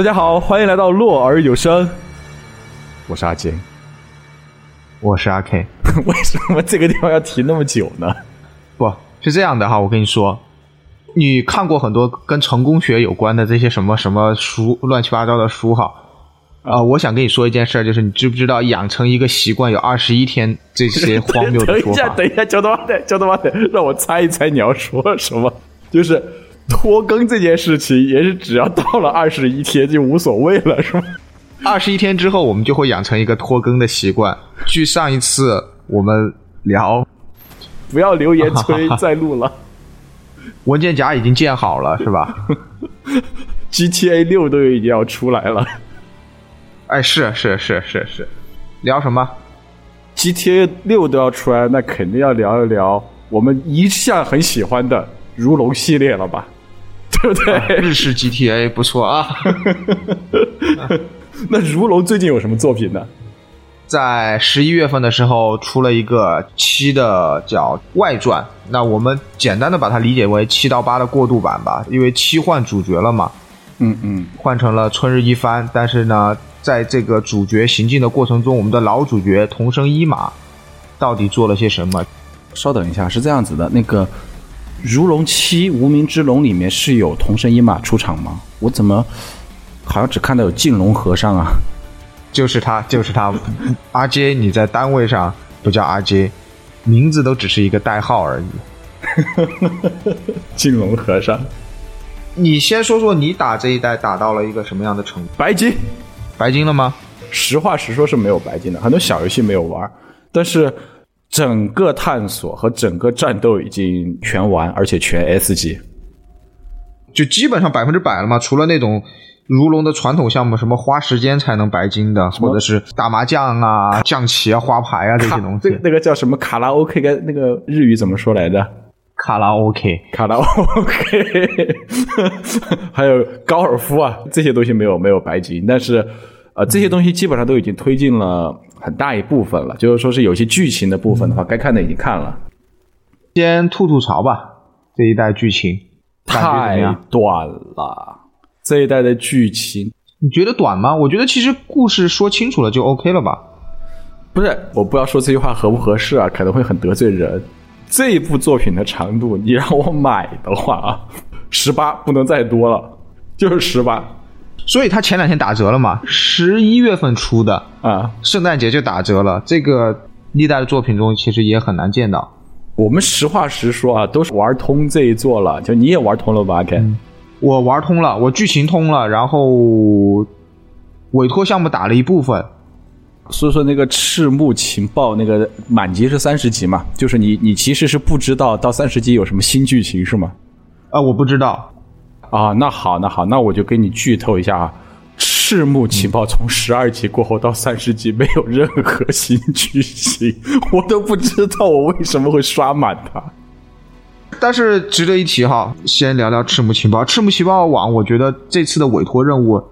大家好，欢迎来到洛儿有声，我是阿杰。我是阿 K，为什么这个地方要提那么久呢？不是这样的哈，我跟你说，你看过很多跟成功学有关的这些什么什么书，乱七八糟的书哈。啊、我想跟你说一件事儿，就是你知不知道养成一个习惯有二十一天这些荒谬 等一下，的说法？等一下，焦头妈的，焦头妈的，让我猜一猜你要说什么。就是 拖更这件事情，也是只要到了二十一天就无所谓了，是吗？二十一天之后，我们就会养成一个拖更的习惯。据上一次我们聊，不要留言催，再录了。文件夹已经建好了，是吧？GTA 六都已经要出来了哎，是是是是是，聊什么？，GTA 六都要出来，那肯定要聊一聊我们一向很喜欢的如龙系列了吧？对不对？日式 GTA 不错啊。那如龙最近有什么作品呢？在十一月份的时候出了一个七的叫外传，那我们简单的把它理解为七到八的过渡版吧，因为七换主角了嘛，嗯嗯，换成了春日一番。但是呢，在这个主角行进的过程中，我们的老主角桐生一马到底做了些什么？稍等一下，是这样子的，那个《如龙七：无名之龙》里面是有同生一马出场吗？我怎么好像只看到有镜龙和尚啊？就是他，就是他。阿杰你在单位上不叫阿杰名字都只是一个代号而已。镜龙和尚，你先说说你打这一代打到了一个什么样的程度？白金。白金了吗？实话实说是没有白金的，很多小游戏没有玩，但是整个探索和整个战斗已经全完，而且全 S 级。就基本上百分之百了嘛，除了那种如龙的传统项目，什么花时间才能白金的，或者是打麻将啊、象棋啊、花牌啊这些东西。这 那个叫什么卡拉 OK？跟那个日语怎么说来着？卡拉 OK，卡拉 OK，还有高尔夫啊，这些东西没有没有白金，但是呃，这些东西基本上都已经推进了很大一部分了。就是说是有些剧情的部分的话，该看的已经看了，先吐吐槽吧，这一代剧情太？短了。这一代的剧情你觉得短吗？我觉得其实故事说清楚了就 OK 了吧。不是，我不知道说这句话合不合适啊，可能会很得罪人。这一部作品的长度，你让我买的话啊，十八不能再多了，就是十八所以他前两天打折了嘛，十一月份出的，啊。圣诞节就打折了。这个历代的作品中其实也很难见到。我们实话实说啊，都是玩通这一座了，就你也玩通了吧？Ken？、我玩通了，我剧情通了，然后委托项目打了一部分，所以说那个赤木情报那个满级是三十级嘛，就是你你其实是不知道到三十级有什么新剧情是吗？啊，我不知道，啊，那好那好，那我就给你剧透一下啊。赤木情报从十二级过后到三十级没有任何新剧情，我都不知道我为什么会刷满它。但是值得一提哈，先聊聊赤木情报。赤木情报网，我觉得这次的委托任务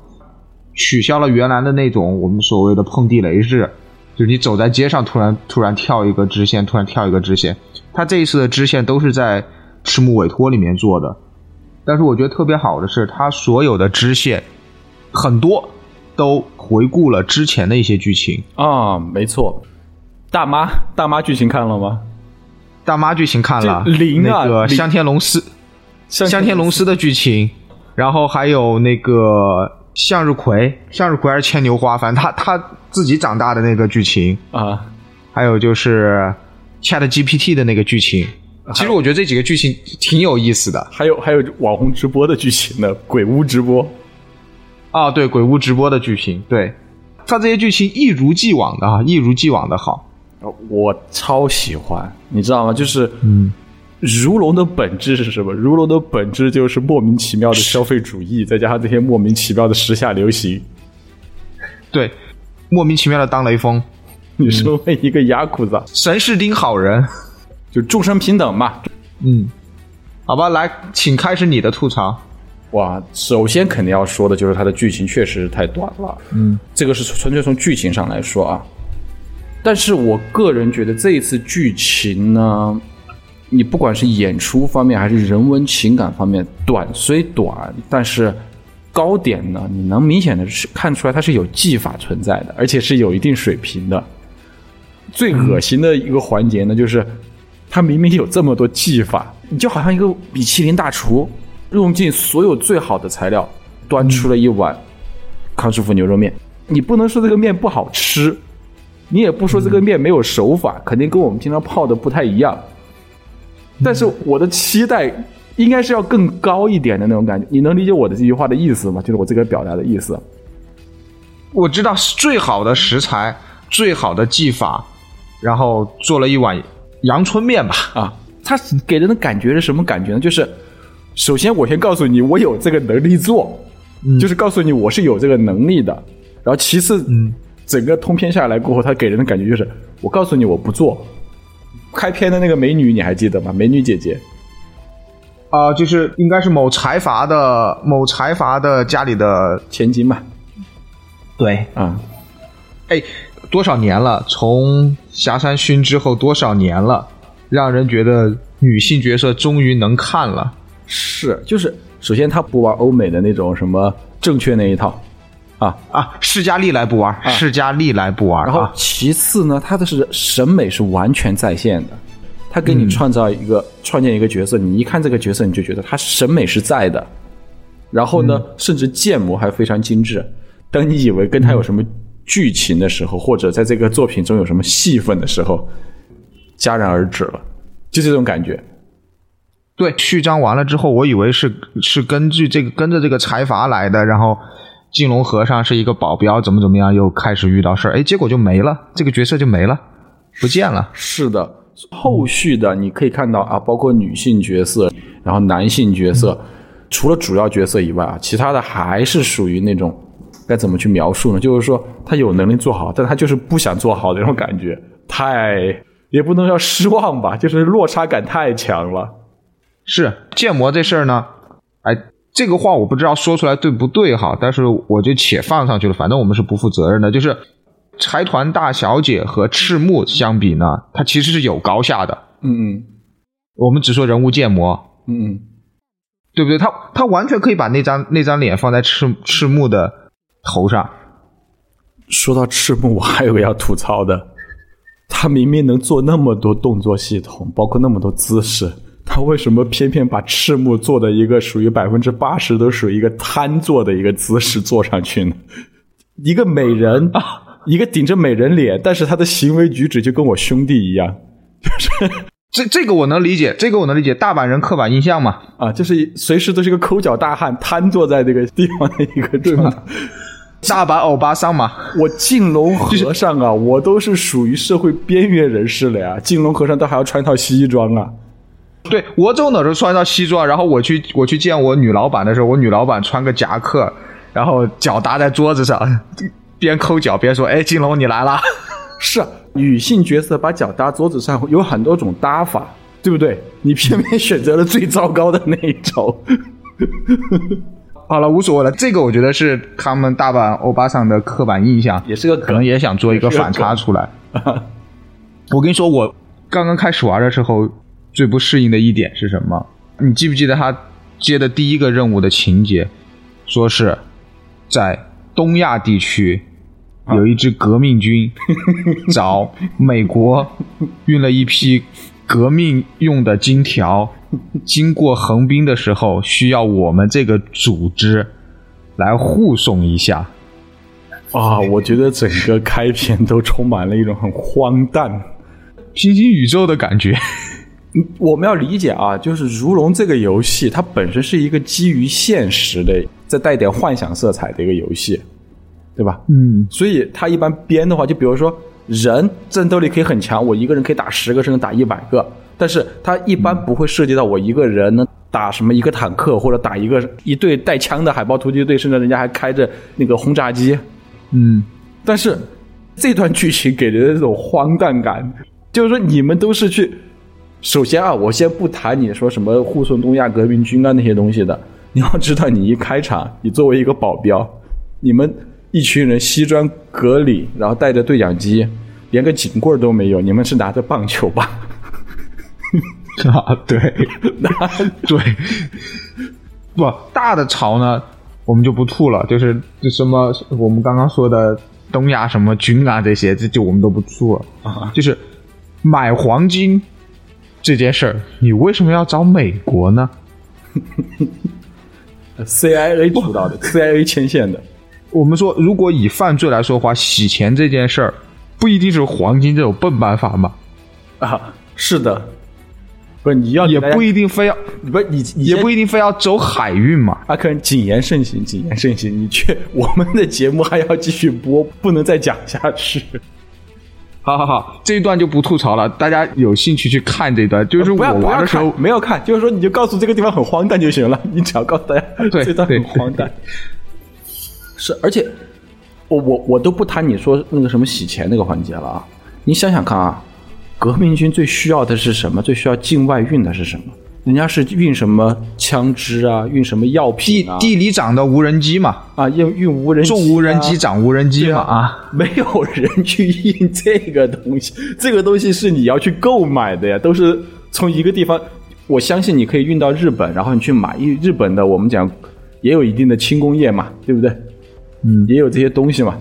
取消了原来的那种我们所谓的碰地雷制，就是你走在街上突然突然跳一个支线，突然跳一个支线。它这一次的支线都是在赤木委托里面做的，但是我觉得特别好的是，它所有的支线很多都回顾了之前的一些剧情。啊，没错，大妈大妈剧情看了吗？大妈剧情看了，这零啊那个香天龙司香天龙司的剧情，然后还有那个向日葵，向日葵还是牵牛花，反正他他自己长大的那个剧情，啊，还有就是 Chat GPT 的那个剧情。其实我觉得这几个剧情挺有意思的还有还有网红直播的剧情呢，鬼屋直播。啊，对鬼屋直播的剧情，对他这些剧情一如既往的啊，一如既往的好。呃我超喜欢，你知道吗？就是，嗯，如龙的本质是什么？如龙的本质就是莫名其妙的消费主义，再加上这些莫名其妙的时下流行。对，莫名其妙的当雷锋，你身为一个雅库子，神是丁好人。就众生平等嘛。嗯，好吧，来，请开始你的吐槽。哇，首先肯定要说的就是它的剧情确实太短了，嗯，这个是纯粹从剧情上来说啊。但是我个人觉得这一次剧情呢，你不管是演出方面还是人文情感方面，短虽短，但是高点呢，你能明显的是看出来它是有技法存在的，而且是有一定水平的。最恶心的一个环节呢，就是它明明有这么多技法，你就好像一个米其林大厨，用尽所有最好的材料，端出了一碗康师傅牛肉面。你不能说这个面不好吃，你也不说这个面没有手法，肯定跟我们平常泡的不太一样。但是我的期待。应该是要更高一点的那种感觉，你能理解我的这句话的意思吗？就是我这个表达的意思。我知道是最好的食材，最好的技法，然后做了一碗阳春面吧。啊，它给人的感觉是什么感觉呢？就是首先我先告诉你我有这个能力做，就是告诉你我是有这个能力的。然后其次，嗯，整个通篇下来过后，它给人的感觉就是我告诉你我不做。开篇的那个美女你还记得吗？美女姐姐。啊，就是应该是某财阀的某财阀的家里的千金吧？对，啊，哎，多少年了？从霞山勋之后多少年了？让人觉得女性角色终于能看了。是，就是首先她不玩欧美的那种什么正确那一套，啊啊，释迦历来不玩，释迦历来不玩。然后其次呢，她的是审美是完全在线的。他给你创造一个创建一个角色，你一看这个角色，你就觉得他审美是在的。然后呢，甚至建模还非常精致。当你以为跟他有什么剧情的时候，或者在这个作品中有什么戏份的时候，戛然而止了，就这种感觉。对，序章完了之后，我以为是是根据这个跟着这个财阀来的，然后金龙和尚是一个保镖，怎么怎么样，又开始遇到事儿，哎，结果就没了，这个角色就没了，不见了。是的。后续的你可以看到啊，包括女性角色，然后男性角色，除了主要角色以外啊，其他的还是属于那种该怎么去描述呢？就是说他有能力做好，但他就是不想做好的那种感觉，太也不能叫失望吧，就是落差感太强了。是建模这事儿呢，哎，这个话我不知道说出来对不对哈，但是我就且放上去了，反正我们是不负责任的，就是。财团大小姐和赤木相比呢，它其实是有高下的。嗯嗯，我们只说人物建模，嗯嗯，对不对？他他完全可以把那张那张脸放在赤赤木的头上。说到赤木，我还有个要吐槽的，他明明能做那么多动作系统，包括那么多姿势，他为什么偏偏把赤木做的一个属于百分之八十都属于一个瘫坐的一个姿势坐上去呢？一个美人啊！一个顶着美人脸，但是他的行为举止就跟我兄弟一样，就 是这这个我能理解，这个我能理解，大阪人刻板印象嘛，啊，就是随时都是一个抠脚大汉，瘫坐在这个地方的一个对吗？大阪欧巴桑嘛，我金龙和尚啊，我都是属于社会边缘人士了呀，金龙和尚都还要穿套西装啊，对我走哪都穿套西装，然后我去我去见我女老板的时候，我女老板穿个夹克，然后脚搭在桌子上。边抠脚边说：“哎，金龙，你来了。”是女性角色把脚搭桌子上有很多种搭法，对不对？你偏偏选择了最糟糕的那一种。好了，无所谓了。这个我觉得是他们大阪欧巴桑的刻板印象，也是个可能也想做一个反差出来。我跟你说，我刚刚开始玩的时候最不适应的一点是什么？你记不记得他接的第一个任务的情节？说是在东亚地区。有一支革命军 找美国运了一批革命用的金条，经过横滨的时候，需要我们这个组织来护送一下。啊，我觉得整个开篇都充满了一种很荒诞、平行宇宙的感觉。我们要理解啊，就是如龙这个游戏，它本身是一个基于现实的，再带点幻想色彩的一个游戏。对吧？嗯，所以它一般编的话，就比如说人战斗力可以很强，我一个人可以打十个，甚至打一百个。但是他一般不会涉及到我一个人能打什么一个坦克，或者打一个一队带枪的海豹突击队，甚至人家还开着那个轰炸机。嗯，但是这段剧情给人的这种荒诞感，就是说你们都是去，首先啊，我先不谈你说什么护送东亚革命军啊那些东西的，你要知道，你一开场，你作为一个保镖，你们。一群人西装革履，然后带着对讲机，连个警棍都没有。你们是拿着棒球吧？啊，对，那 对，不大的潮呢。我们就不吐了，就是就什么我们刚刚说的东亚什么军啊这些，这就我们都不吐了。啊，就是买黄金这件事儿，你为什么要找美国呢？CIA 主导的，CIA 牵线的。我们说，如果以犯罪来说的话，洗钱这件事儿不一定是黄金这种笨办法嘛，啊，是的，不是你要也不一一定非要，不是你你也不一定非要走海运嘛。阿肯谨言慎行，谨言慎行。你却我们的节目还要继续播，不能再讲下去。好好好，这一段就不吐槽了，大家有兴趣去看这一段。就是我玩的时候，，没有看，就是说你就告诉这个地方很荒诞就行了。你只要告诉大家对这段很荒诞。是，而且我我我都不谈你说那个什么洗钱那个环节了啊。你想想看啊，革命军最需要的是什么？最需要境外运的是什么？人家是运什么枪支啊，运什么药品啊，地里长的无人机嘛，啊，运运无人机、啊、重无人机长无人机嘛对啊啊，没有人去运这个东西，这个东西是你要去购买的呀，都是从一个地方。我相信你可以运到日本，然后你去买。因为日本的我们讲也有一定的轻工业嘛，对不对？嗯，也有这些东西嘛。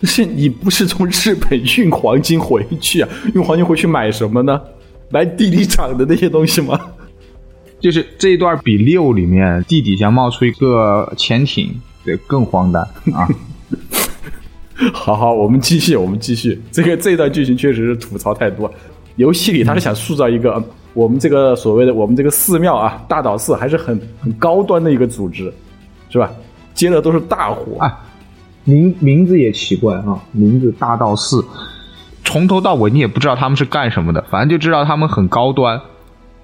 但是你不是从日本运黄金回去啊？运黄金回去买什么呢？买地里长的那些东西吗？就是这一段比六里面地底下冒出一个潜艇，对，更荒诞啊。好好，我们继续，我们继续。这个这段剧情确实是吐槽太多。游戏里他是想塑造一个、呃我们这个所谓的我们这个寺庙啊，大岛寺还是很很高端的一个组织，是吧？接的都是大活。啊，名名字也奇怪啊，名字大道寺，从头到尾你也不知道他们是干什么的，反正就知道他们很高端，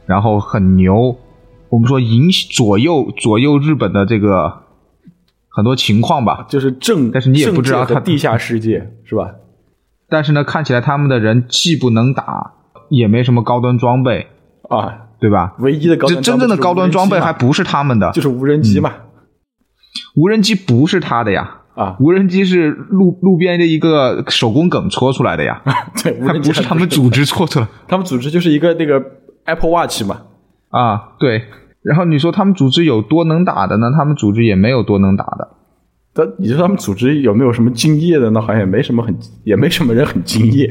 然后很牛。我们说影左右左右日本的这个很多情况吧，就是正，但是你也不知道他地下世界是吧？但是呢，看起来他们的人既不能打，也没什么高端装备，啊，对吧？唯一的高这端真正的高端装备还不不是他们的，就是无人机嘛？无人机不是他的呀，啊，无人机是路路边的一个手工梗搓出来的呀，对，无人机不是他们组织搓出来他们组织就是一个那个 Apple Watch 嘛。啊。对，然后你说他们组织有多能打的呢？他们组织也没有多能打的。但你说他们组织有没有什么敬业的呢？好像也没什么很，也没什么人很敬业。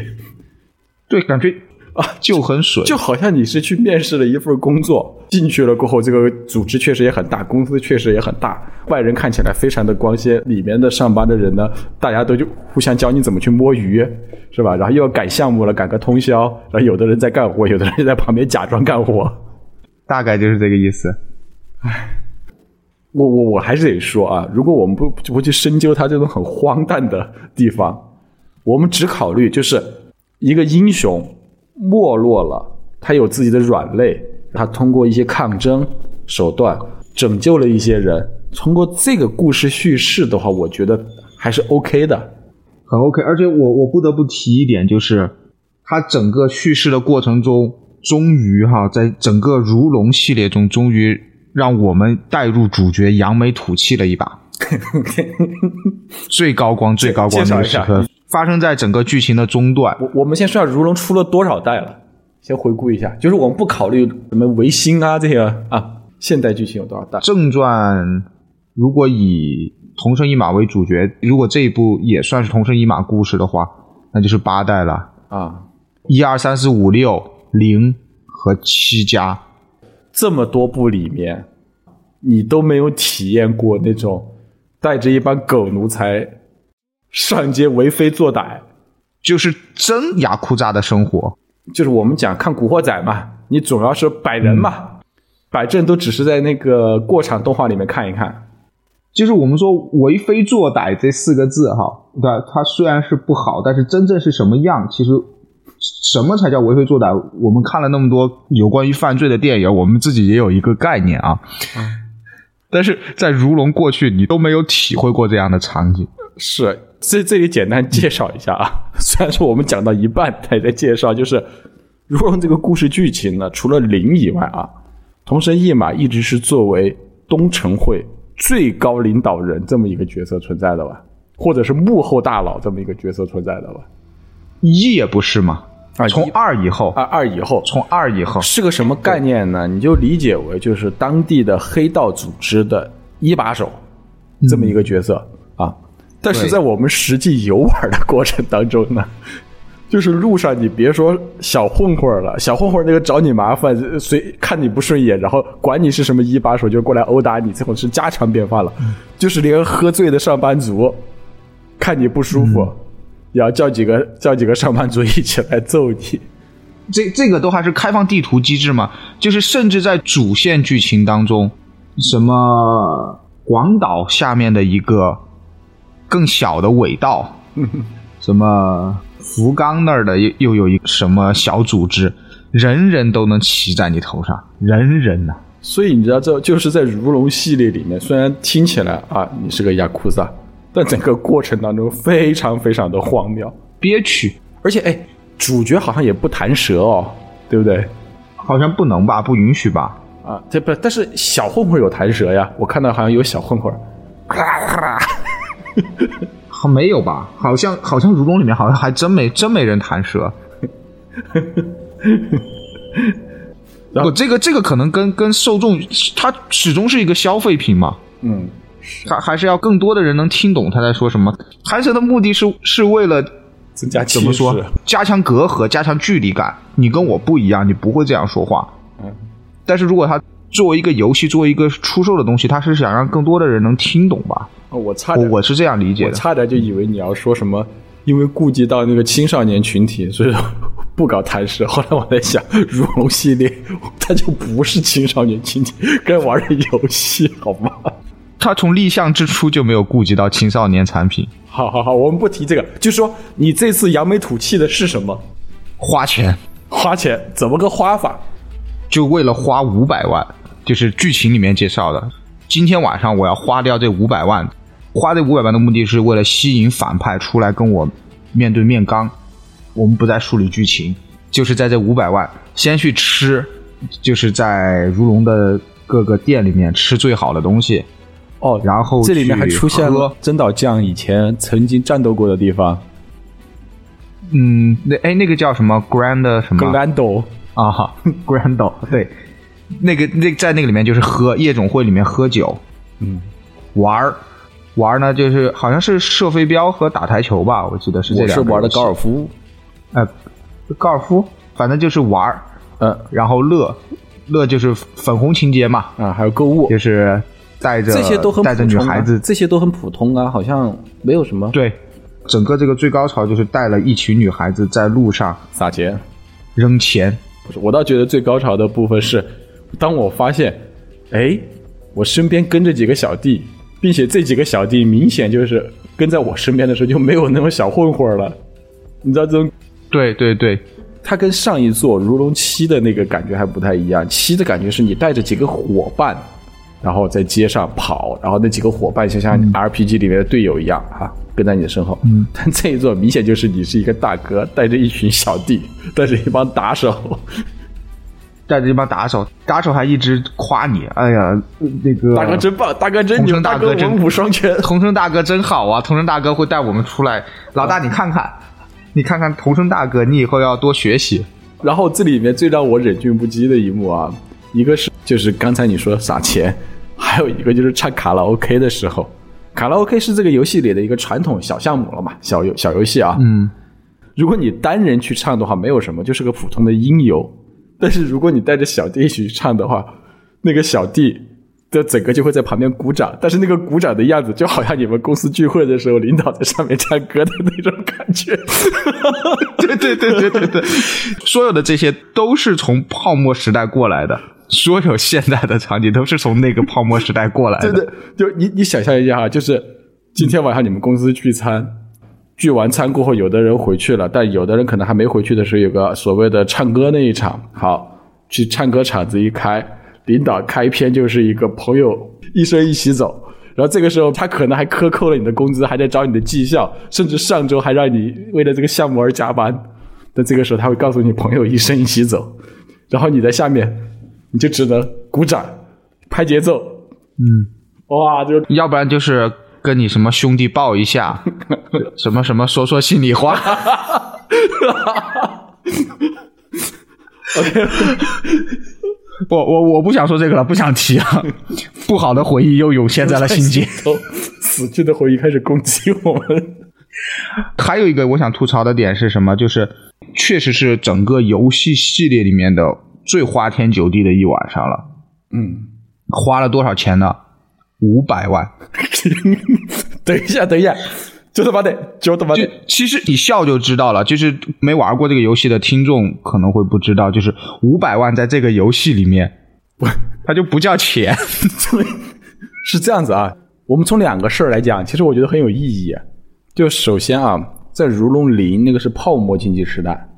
对，感觉啊，就很水，就好像你是去面试了一份工作，进去了过后，这个组织确实也很大，公司确实也很大，外人看起来非常的光鲜，里面的上班的人呢，大家都就互相教你怎么去摸鱼，是吧？然后又要赶项目了，赶个通宵，然后有的人在干活，有的人在旁边假装干活。大概就是这个意思。我我我还是得说啊，如果我们不不去深究他这种很荒诞的地方，我们只考虑就是一个英雄没落了，他有自己的软肋，他通过一些抗争手段拯救了一些人。通过这个故事叙事的话，我觉得还是 OK 的。很 OK，而且我我不得不提一点，就是他整个叙事的过程中，终于哈，在整个如龙系列中，终于让我们带入主角扬眉吐气了一把。最高光、最高光介绍一下那个时刻，发生在整个剧情的中段。我我们先说下如龙出了多少代了，先回顾一下，就是我们不考虑什么维新啊这些啊，现代剧情有多少代？正传如果以同生一马为主角，如果这一部也算是同生一马故事的话，那就是八代了。啊，一二三四五六零和七加，这么多部里面，你都没有体验过那种带着一帮狗奴才上街为非作歹，就是真雅库扎的生活。就是我们讲看《古惑仔》嘛，你总要是摆人嘛，摆阵都只是在那个过场动画里面看一看。就是我们说为非作歹这四个字哈，对吧？它虽然是不好，但是真正是什么样，其实什么才叫为非作歹？我们看了那么多有关于犯罪的电影，我们自己也有一个概念啊。但是在如龙过去，你都没有体会过这样的场景。是，这这里简单介绍一下啊。虽然说我们讲到一半还在介绍，就是《如果用》这个故事剧情呢，除了零以外啊，桐神一马一直是作为东城会最高领导人这么一个角色存在的吧，或者是幕后大佬这么一个角色存在的吧。一也不是嘛，啊从一二以后，啊二以后从二以后，是个什么概念呢？你就理解为就是当地的黑道组织的一把手，这么一个角色、啊。但是在我们实际游玩的过程当中呢，就是路上你别说小混混了，小混混那个找你麻烦，随看你不顺眼，然后管你是什么一把手就过来殴打你，这种是家常便饭了。就是连喝醉的上班族看你不舒服，也要叫几个叫几个上班族一起来揍你。这这个都还是开放地图机制嘛，就是甚至在主线剧情当中，什么广岛下面的一个更小的尾道，什么福冈那儿的又又有一个什么小组织，人人都能骑在你头上，人人呐、所以你知道，这就是在如龙系列里面，虽然听起来啊你是个亚库萨，但整个过程当中非常非常的荒谬，憋屈，而且哎，主角好像也不弹舌哦，对不对？好像不能吧，不允许吧？啊，这不，但是小混混有弹舌呀，我看到好像有小混混，好没有吧？好像好像如龙里面好像还真没真没人弹舌。然后不，这个这个可能跟跟受众，它始终是一个消费品嘛，嗯，还还是要更多的人能听懂他在说什么。弹舌的目的是是为了增加怎么说？加强隔阂，加强距离感。你跟我不一样，你不会这样说话。嗯，但是如果他作为一个游戏，作为一个出售的东西，他是想让更多的人能听懂吧？哦我差我点，我是这样理解我的。差点就以为你要说什么，因为顾及到那个青少年群体，所以说不搞台式。后来我在想，如龙系列它就不是青少年群体该玩的游戏，好吗？他从立项之初就没有顾及到青少年产品，好好好，我们不提这个，就说你这次扬眉吐气的是什么？花钱花钱怎么个花法？就为了花五百万，就是剧情里面介绍的。今天晚上我要花掉这五百万，花这五百万的目的是为了吸引反派出来跟我面对面刚。我们不再梳理剧情，就是在这五百万先去吃，就是在如龙的各个店里面吃最好的东西，哦，然后这里面还出现了喝。真岛将以前曾经战斗过的地方。嗯，那哎那个叫什么？Grand 什么？Grando。啊哈，Grando 对，那个那在那个里面就是喝夜总会里面喝酒，嗯，玩儿玩呢，就是好像是射飞镖和打台球吧，我记得是这我是玩的高尔，夫，呃，高尔夫，反正就是玩儿，嗯。然后乐乐就是粉红情节嘛，啊，还有购物，就是带着这些都很带着女孩子，这些都很普通啊，好像没有什么。对，整个这个最高潮就是带了一群女孩子在路上撒钱。扔钱，我倒觉得最高潮的部分是，当我发现，哎，我身边跟着几个小弟，并且这几个小弟明显就是跟在我身边的时候就没有那种小混混了，你知道这种。对对对，它跟上一座《如龙七》的那个感觉还不太一样，七的感觉是你带着几个伙伴，然后在街上跑，然后那几个伙伴就像 RPG 里面的队友一样啊，跟在你的身后。嗯，但 这一座明显就是你是一个大哥，带着一群小弟，带着一帮打手，带着一帮打手，打手还一直夸你，哎呀，那个大哥真棒，大哥真牛，大哥真文武双全。同声大哥真好啊！同声大哥会带我们出来，老大你看看，你看看同声大哥，你以后要多学习。然后这里面最让我忍俊不羁的一幕啊，一个是就是刚才你说撒钱，还有一个就是唱卡拉 OK 的时候，卡拉 OK 是这个游戏里的一个传统小项目了嘛，小游小游戏啊。嗯，如果你单人去唱的话，没有什么，就是个普通的音游。但是如果你带着小弟一起去唱的话，那个小弟的整个就会在旁边鼓掌，但是那个鼓掌的样子就好像你们公司聚会的时候，领导在上面唱歌的那种感觉。对对对对对对，所有的这些都是从泡沫时代过来的，所有现在的场景都是从那个泡沫时代过来的。对对，就你你想象一下哈，就是今天晚上你们公司聚餐，聚完餐过后，有的人回去了，但有的人可能还没回去的时候，有个所谓的唱歌那一场。好，去唱歌场子一开，领导开篇就是一个朋友一生一起走。然后这个时候，他可能还克扣了你的工资，还在找你的绩效，甚至上周还让你为了这个项目而加班。但这个时候，他会告诉你朋友一生一起走，然后你在下面，你就只能鼓掌、拍节奏，嗯，哇，就要不然就是跟你什么兄弟抱一下，什么什么说说心里话。OK，我我我不想说这个了，不想提了，不好的回忆又涌现在了心间。头死去的回忆开始攻击我们。还有一个我想吐槽的点是什么？就是确实是整个游戏系列里面的最花天酒地的一晚上了。嗯，花了多少钱呢？五百万。等一下，等一下，就他妈的，就他妈就的，其实你笑就知道了，就是没玩过这个游戏的听众可能会不知道，就是五百万在这个游戏里面，不，它就不叫钱。是这样子啊。我们从两个事儿来讲，其实我觉得很有意义。就首先啊，在如龙零那个是泡沫经济时代，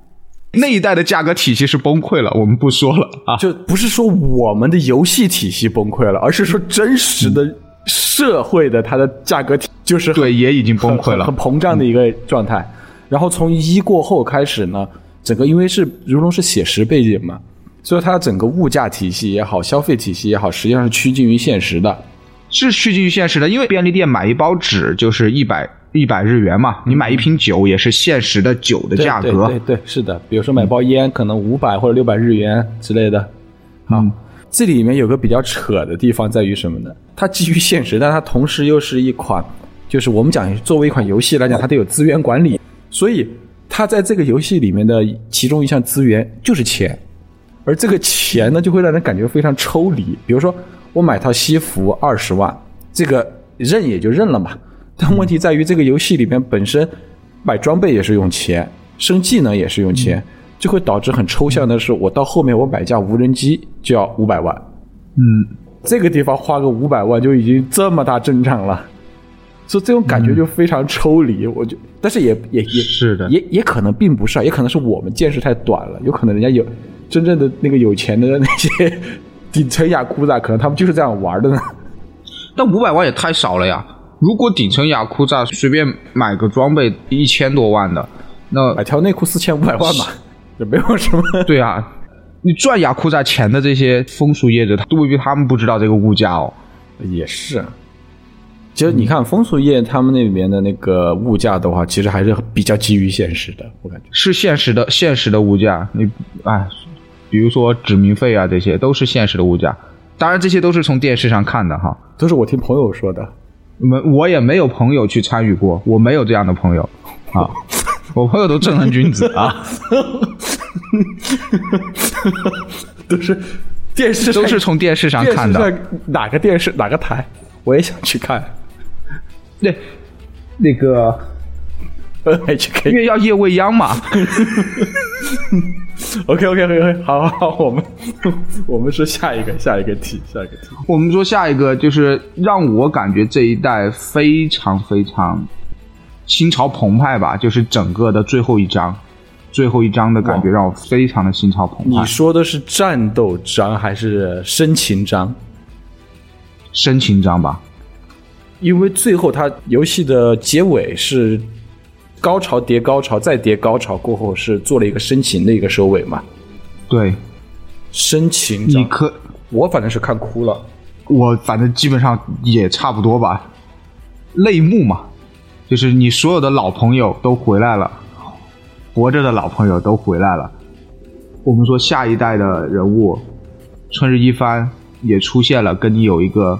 那一代的价格体系是崩溃了，我们不说了啊。就不是说我们的游戏体系崩溃了，而是说真实的社会的它的价格体就是对，也已经崩溃了很很。膨胀的一个状态。然后从一过后开始呢，整个因为是如龙是写实背景嘛，所以它的整个物价体系也好，消费体系也好，实际上是趋近于现实的。是趋近于现实的，因为便利店买一包纸就是一百一百日元嘛，你买一瓶酒也是现实的酒的价格。对对对，是的。比如说买包烟，可能五百或者六百日元之类的。好，嗯这里面有个比较扯的地方在于什么呢？它基于现实，但它同时又是一款，就是我们讲作为一款游戏来讲，它得有资源管理，所以它在这个游戏里面的其中一项资源就是钱，而这个钱呢，就会让人感觉非常抽离。比如说，我买套西服二十万，这个认也就认了嘛。但问题在于，这个游戏里面本身买装备也是用钱，升技能也是用钱，就会导致很抽象的是，我到后面我买架无人机就要五百万，嗯，这个地方花个五百万就已经这么大阵仗了，所以这种感觉就非常抽离。我就，但是也也也是的也也可能并不是啊，也可能是我们见识太短了，有可能人家有真正的那个有钱的那些 顶层雅库扎，可能他们就是这样玩的呢。但五百万也太少了呀！如果顶层雅库扎随便买个装备一千多万的，那买条内裤四千五百万吧，也没有什么。对啊，你赚雅库扎钱的这些风俗业者，他未必他们不知道这个物价哦。也是，其实你看风俗业他们那边的那个物价的话，其实还是比较基于现实的，我感觉。是现实的现实的物价，你哎，比如说指名费啊，这些都是现实的物价。当然，这些都是从电视上看的哈。都是我听朋友说的。我我也没有朋友去参与过，我没有这样的朋友啊。我朋友都正人君子啊，都是电视都是从电视上看的。哪个电视哪个台，我也想去看。那，那个 NHK。因为要夜未央嘛。OK OK OK OK，好好好，我们 我们说下一个下一个题，下一个题。我们说下一个就是让我感觉这一代非常非常心潮澎湃吧，就是整个的最后一章，最后一章的感觉让我非常的心潮澎湃。你说的是战斗章还是深情章？深情章吧，因为最后它游戏的结尾是高潮叠高潮再叠高潮过后是做了一个深情的一个收尾嘛？对，深情，你可我反正是看哭了。我反正基本上也差不多吧，泪目嘛，就是你所有的老朋友都回来了，活着的老朋友都回来了。我们说下一代的人物，春日一番也出现了，跟你有一个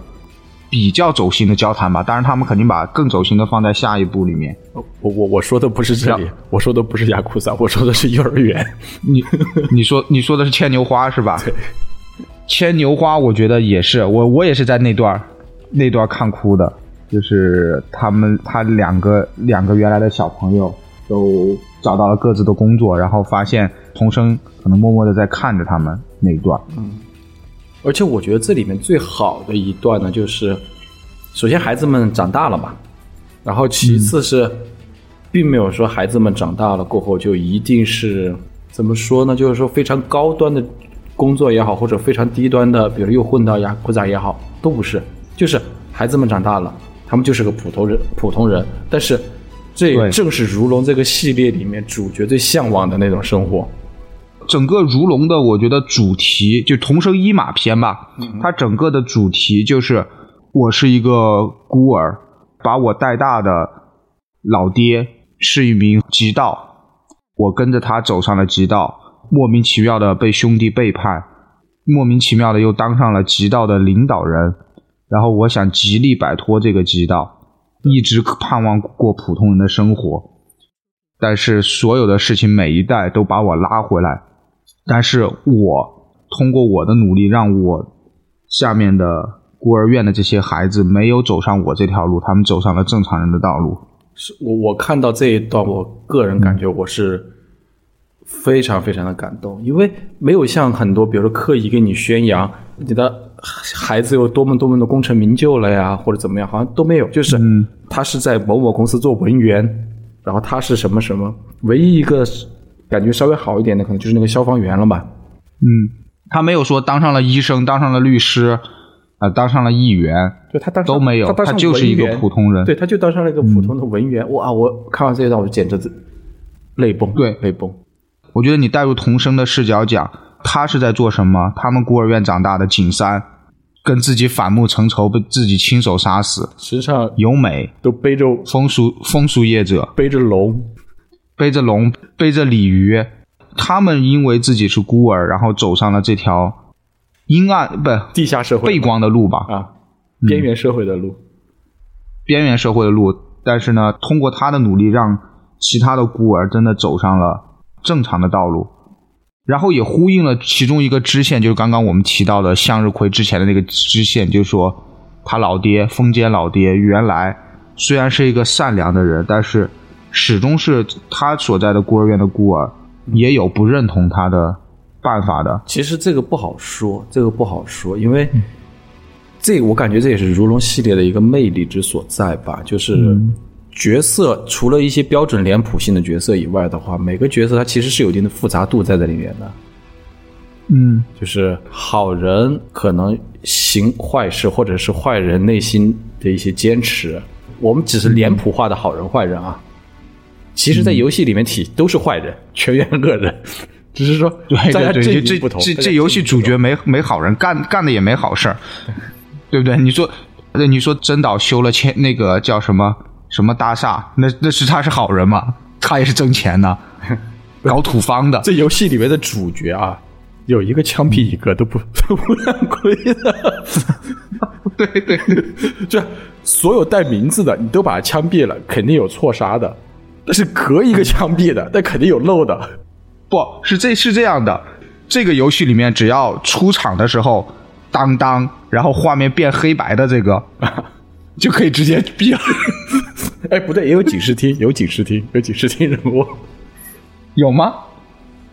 比较走心的交谈吧。当然，他们肯定把更走心的放在下一步里面。我我我说的不是这里，我说的不是雅库萨，我说的是幼儿园。你你说你说的是牵牛花是吧？牵牛花，我觉得也是，我我也是在那段那段看哭的，就是他们他两个两个原来的小朋友都找到了各自的工作，然后发现童生可能默默的在看着他们那一段儿。而且我觉得这里面最好的一段呢，就是首先孩子们长大了嘛，然后其次是，并没有说孩子们长大了过后就一定是怎么说呢？就是说非常高端的工作也好，或者非常低端的，比如又混到雅库扎也好，都不是，就是孩子们长大了，他们就是个普通人，普通人，但是这也正是如龙这个系列里面主角最向往的那种生活。整个如龙的，我觉得主题就同生一马篇吧，它整个的主题就是我是一个孤儿，把我带大的老爹是一名极道，我跟着他走上了极道，莫名其妙的被兄弟背叛，莫名其妙的又当上了极道的领导人，然后我想极力摆脱这个极道，一直盼望过普通人的生活，但是所有的事情每一代都把我拉回来，但是我通过我的努力，让我下面的孤儿院的这些孩子没有走上我这条路，他们走上了正常人的道路。是我我看到这一段，我个人感觉我是非常非常的感动，因为没有像很多，比如说刻意给你宣扬你的孩子有多么多么的功成名就了呀，或者怎么样，好像都没有。就是他是在某某公司做文员，然后他是什么什么，唯一一个感觉稍微好一点的，可能就是那个消防员了吧。嗯，他没有说当上了医生，当上了律师，啊、当上了议员，就他当上都没有，他就是一个普通人。对，他就当上了一个普通的文员。哇，我看完这一段，我简直泪崩，对泪崩。我觉得你带入童生的视角讲，他是在做什么？他们孤儿院长大的景山，跟自己反目成仇，被自己亲手杀死。实际上由美都背着风俗风俗业者背着龙，背着龙，背着鲤鱼，他们因为自己是孤儿，然后走上了这条阴暗不地下社会背光的路吧，啊，边缘社会的路。边缘社会的路。但是呢，通过他的努力，让其他的孤儿真的走上了正常的道路，然后也呼应了其中一个支线，就是刚刚我们提到的向日葵之前的那个支线，就是说他老爹风间老爹原来虽然是一个善良的人，但是始终是他所在的孤儿院的孤儿，也有不认同他的办法的。其实这个不好说，这个不好说，因为这我感觉这也是如龙系列的一个魅力之所在吧，就是角色除了一些标准脸谱性的角色以外的话，每个角色它其实是有一定的复杂度在这里面的。嗯就是好人可能行坏事，或者是坏人内心的一些坚持。我们只是脸谱化的好人坏人啊，其实，在游戏里面体都是坏人，全员恶人，只是说对大家对对，这阵营不同。大家这这游戏主角没没好人，干干的也没好事儿，对不对？你说，呃你说真岛修了千那个叫什么什么大厦，那那是他是好人吗？他也是挣钱的，搞土方的。这游戏里面的主角啊，有一个枪毙一个都不 都不让亏的。对对对，这所有带名字的，你都把他枪毙了，肯定有错杀的。但是隔一个枪毙的，那肯定有漏的。不是这是这样的，这个游戏里面只要出场的时候，当当，然后画面变黑白的这个，就可以直接毙了。哎，不对，也有警示厅，有警示厅，有警示厅人物。有吗？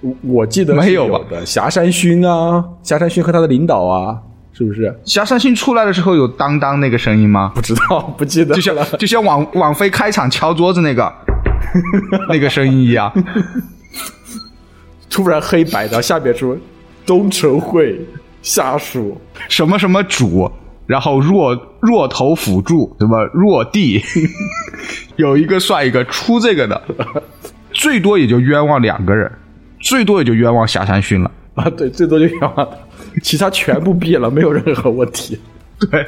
我我记得是没有吧的，霞山勋啊，霞山勋和他的领导啊，是不是？霞山勋出来的时候有当当那个声音吗？不知道，不记得就像。就像网网飞开场敲桌子那个 那个声音一样。突然黑白的，下面说东城会下属，什么什么主，然后弱弱头辅助，什么弱地，有一个算一个出这个的，最多也就冤枉两个人，最多也就冤枉霞山勋了。啊，对，最多就冤枉他，其他全部毙了，没有任何问题。对，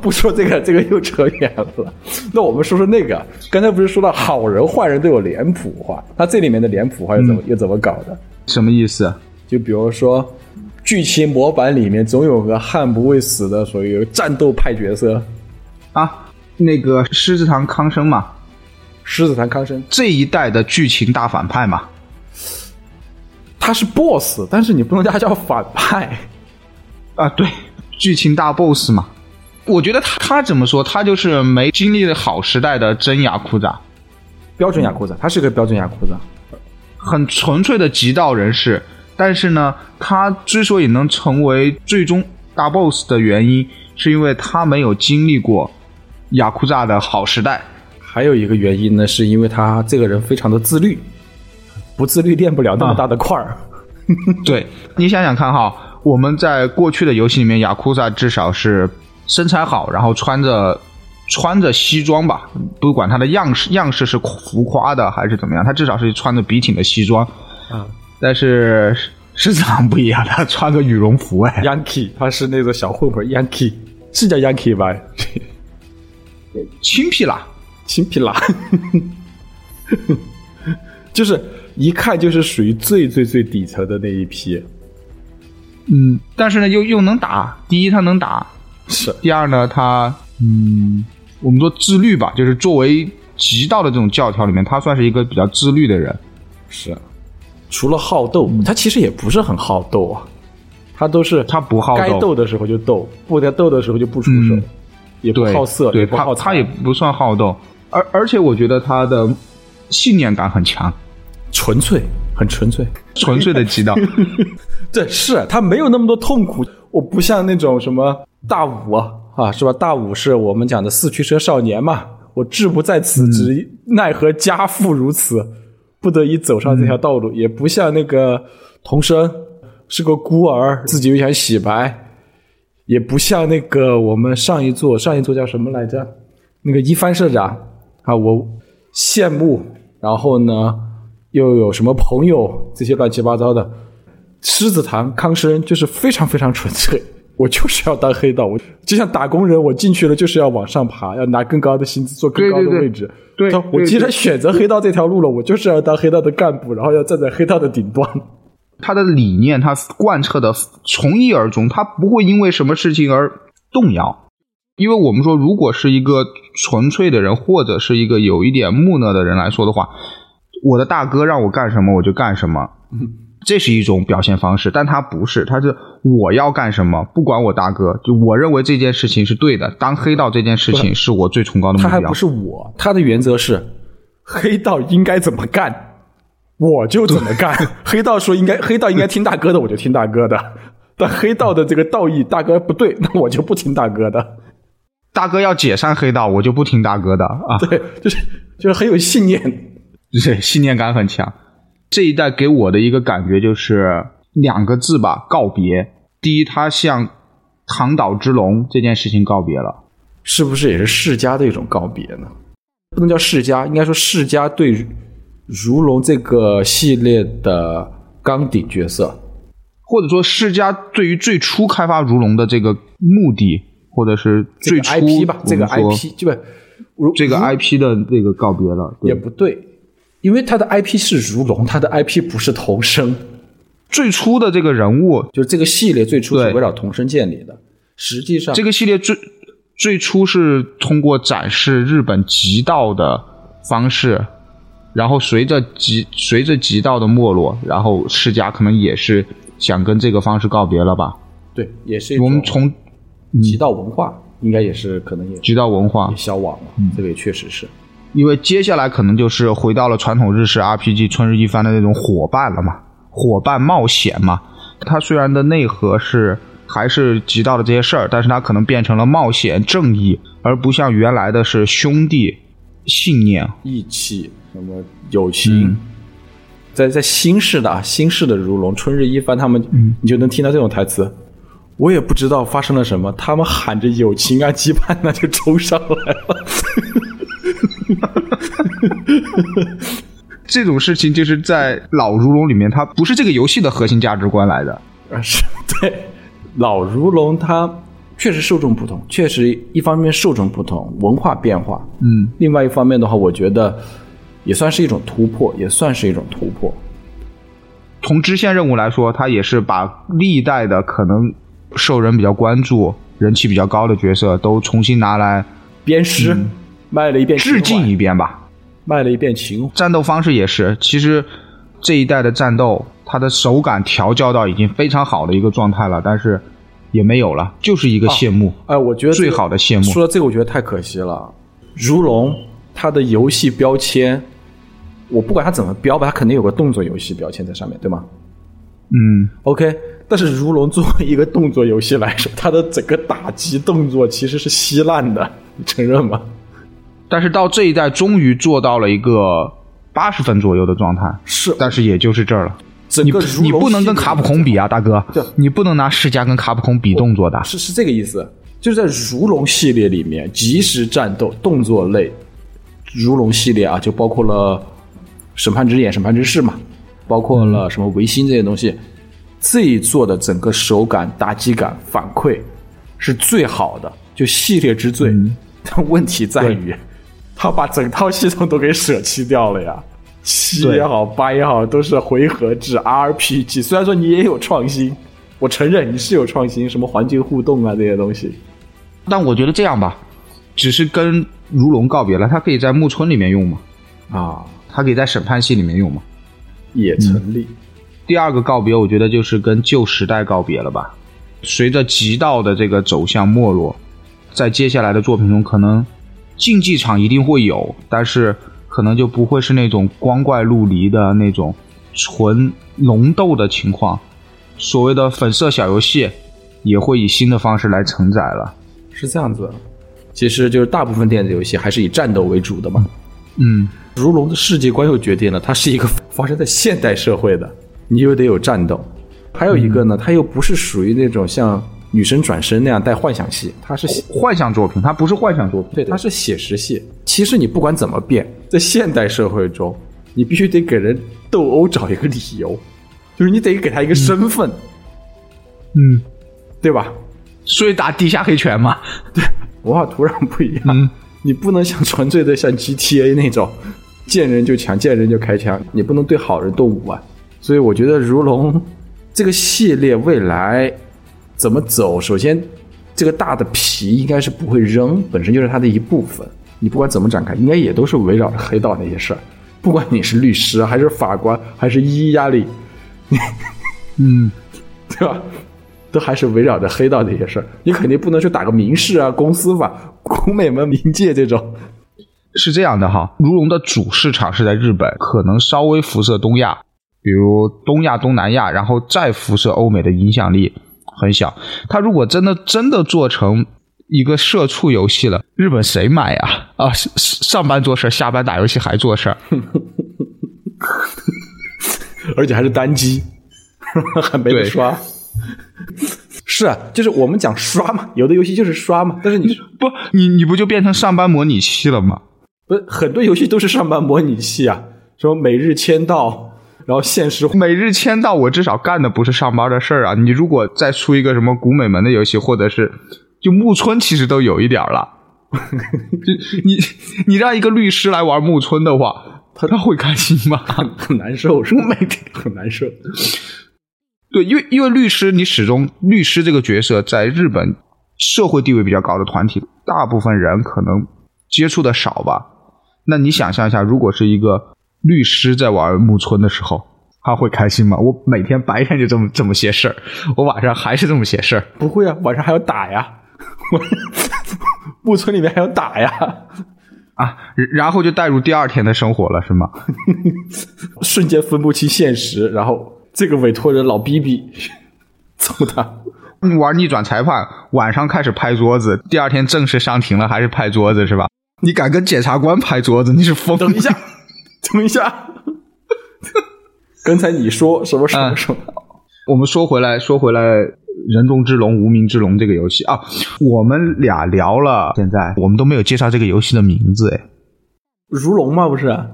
不说这个，这个又扯远了。那我们说说那个，刚才不是说到好人坏人都有脸谱化，那这里面的脸谱化又怎么、又怎么搞的？什么意思？就比如说，剧情模板里面总有个悍不畏死的所谓战斗派角色，啊，那个狮子堂康生嘛，狮子堂康生，这一代的剧情大反派嘛。他是 BOSS，但是你不能叫他叫反派。啊，对，剧情大 boss 嘛。我觉得他他怎么说，他就是没经历好时代的真雅库扎，标准雅库扎，他是个标准雅库扎。很纯粹的极道人士。但是呢，他之所以能成为最终大 boss 的原因，是因为他没有经历过雅库扎的好时代。还有一个原因呢，是因为他这个人非常的自律，不自律练不了那么大的块儿。对你想想看哈，我们在过去的游戏里面，雅库扎至少是身材好，然后穿着穿着西装吧，不管他的样式样式是浮夸的还是怎么样，他至少是穿着笔挺的西装。啊但是狮子堂不一样，他穿个羽绒服哎，，Yankee，他是那个小混混 Yankee，是叫 Yankee 吧？青皮啦。青皮拉，就是一看就是属于最最最底层的那一批。嗯，但是呢，又又能打。第一，他能打；是。第二呢，他嗯，我们说自律吧，就是作为极道的这种教条里面，他算是一个比较自律的人。是，除了好斗，他其实也不是很好斗啊，他都是他不好斗。该斗的时候就斗，不该斗的时候就不出手，嗯。也不，好色，对他也不算好斗，而而且我觉得他的信念感很强，纯粹，很纯粹。纯粹的极道。对，是他没有那么多痛苦，我不像那种什么大五啊，啊是吧？大五是我们讲的四驱车少年嘛，我志不在此，只奈何家父如此，不得已走上这条道路，也不像那个童生是个孤儿，自己又想洗白，也不像那个我们上一座上一座叫什么来着？那个一帆社长啊，我羡慕，然后呢又有什么朋友这些乱七八糟的。狮子堂康生就是非常非常纯粹，我就是要当黑道，我就像打工人，我进去了就是要往上爬，要拿更高的薪资，做更高的对对对位置。对他我对我既然选择黑道这条路了，我就是要当黑道的干部，然后要站在黑道的顶端。他的理念，他贯彻的从一而终，他不会因为什么事情而动摇。因为我们说，如果是一个纯粹的人，或者是一个有一点木讷的人来说的话，我的大哥让我干什么我就干什么，这是一种表现方式。但他不是，他是我要干什么，不管我大哥，就我认为这件事情是对的。当黑道这件事情是我最崇高的目标他还不。是我，他的原则是黑道应该怎么干，我就怎么干。黑道说应该黑道应该听大哥的，我就听大哥的。但黑道的这个道义，大哥不对，那我就不听大哥的。大哥要解散黑道，我就不听大哥的啊。对，就是就是很有信念。对，信念感很强。这一代给我的一个感觉就是两个字吧，告别。第一，他向唐岛之龙这件事情告别了。是不是也是世家的一种告别呢？不能叫世家，应该说世家对如龙这个系列的纲顶角色。或者说，世家对于最初开发如龙的这个目的，或者是最初 IP 吧，这个 IP 基本如这个 IP 的那个告别了。也不对，因为他的 IP 是如龙，他的 IP 不是童生，最初的这个人物，就是这个系列最初是围绕童生建立的。实际上，这个系列最最初是通过展示日本极道的方式，然后随着极随着极道的没落，然后世家可能也是想跟这个方式告别了吧？对也是我们从极道文化，应该也是可能也极道文化也，消亡了。这个也确实是。因为接下来可能就是回到了传统日式 RPG 春日一番的那种伙伴了嘛，伙伴冒险嘛。它虽然的内核是还是极道的这些事儿，但是它可能变成了冒险正义，而不像原来的是兄弟信念。义气，什么友情，嗯在在新式的啊，新式的如龙、春日一番，他们、嗯你就能听到这种台词。我也不知道发生了什么，他们喊着友情啊、羁绊那就冲上来了。这种事情就是在老如龙里面，它不是这个游戏的核心价值观来的。啊，是 对老如龙，它确实受众不同，确实一方面受众不同，文化变化，嗯，另外一方面的话，我觉得也算是一种突破，也算是一种突破。从支线任务来说，它也是把历代的可能受人比较关注、人气比较高的角色都重新拿来鞭尸、卖了一遍致敬一遍吧。卖了一遍情怀。战斗方式也是，其实这一代的战斗，它的手感调教到已经非常好的一个状态了，但是也没有了，就是一个谢幕。哎，我觉得这个最好的谢幕说到这个，我觉得太可惜了。如龙它的游戏标签，我不管它怎么标吧，它肯定有个动作游戏标签在上面，对吗嗯，？OK，但是如龙作为一个动作游戏来说，它的整个打击动作其实是稀烂的，你承认吗？但是到这一代终于做到了一个八十分左右的状态，是，但是也就是这儿了。你你不能跟卡普空比啊，大哥对，你不能拿世嘉跟卡普空比动作的。是是这个意思，就是在如龙系列里面，即时战斗动作类，如龙系列啊，就包括了审判之眼、审判之誓嘛，包括了什么维新这些东西，这一做的整个手感、打击感、反馈是最好的，就系列之最。但 问题在于，他把整套系统都给舍弃掉了呀。七也好，八也好，都是回合制 RPG。虽然说你也有创新，我承认你是有创新，什么环境互动啊这些东西。但我觉得这样吧，只是跟如龙告别了，他可以在木村里面用嘛？啊，他可以在审判系里面用嘛？也成立。第二个告别，我觉得就是跟旧时代告别了吧。随着极道的这个走向没落，在接下来的作品中，可能竞技场一定会有，但是可能就不会是那种光怪陆离的那种纯龙斗的情况。所谓的粉色小游戏，也会以新的方式来承载了。是这样子，其实就是大部分电子游戏还是以战斗为主的嘛。嗯，如龙的世界观又决定了，它是一个发生在现代社会的，你又得有战斗。还有一个呢，它又不是属于那种像女生转身那样带幻想戏，它是幻想作品，它不是幻想作品，对，它是写实戏。其实你不管怎么变，在现代社会中，你必须得给人斗殴找一个理由，就是你得给他一个身份，嗯，对吧？所以打地下黑拳嘛，对，文化土壤不一样，嗯。你不能像纯粹的像 GTA 那种见人就抢，见人就开枪，你不能对好人动武啊。所以我觉得如龙这个系列未来怎么走，首先这个大的皮应该是不会扔，本身就是它的一部分。你不管怎么展开，应该也都是围绕着黑道那些事儿。不管你是律师还是法官还是一压力，嗯，对吧？都还是围绕着黑道这些事儿。你肯定不能去打个民事啊、公司法、古美门、冥界这种。是这样的哈。如龙的主市场是在日本，可能稍微辐射东亚，比如东亚、东南亚，然后再辐射欧美的影响力很小。他如果真的真的做成一个社畜游戏了，日本谁买呀？啊，上上班做事，下班打游戏还做事儿，而且还是单机，还没得刷。是啊，就是我们讲刷嘛，有的游戏就是刷嘛，但是你不，你你不就变成上班模拟器了吗？不是很多游戏都是上班模拟器啊，什么每日签到，然后现实每日签到，我至少干的不是上班的事儿啊。你如果再出一个什么古美门的游戏，或者是就木村，其实都有一点了。就你你让一个律师来玩木村的话，他他会开心吗？很难受，是吧？每天很难受。对，因为因为律师，你始终律师这个角色在日本社会地位比较高的团体，大部分人可能接触的少吧。那你想象一下，如果是一个律师在玩木村的时候，他会开心吗？我每天白天就这么这么些事儿，我晚上还是这么些事儿。不会啊，晚上还要打呀，木村里面还要打呀，啊，然后就带入第二天的生活了，是吗？瞬间分不清现实，然后这个委托人老逼逼 揍他。你玩逆转裁判，晚上开始拍桌子，第二天正式上庭了还是拍桌子是吧？你敢跟检察官拍桌子，你是疯！等一下，等一下，刚才你说什么什么什么？我们说回来，说回来，《人中之龙》《无名之龙》这个游戏啊，我们俩聊了，现在我们都没有介绍这个游戏的名字，哎，如龙吗？不是，《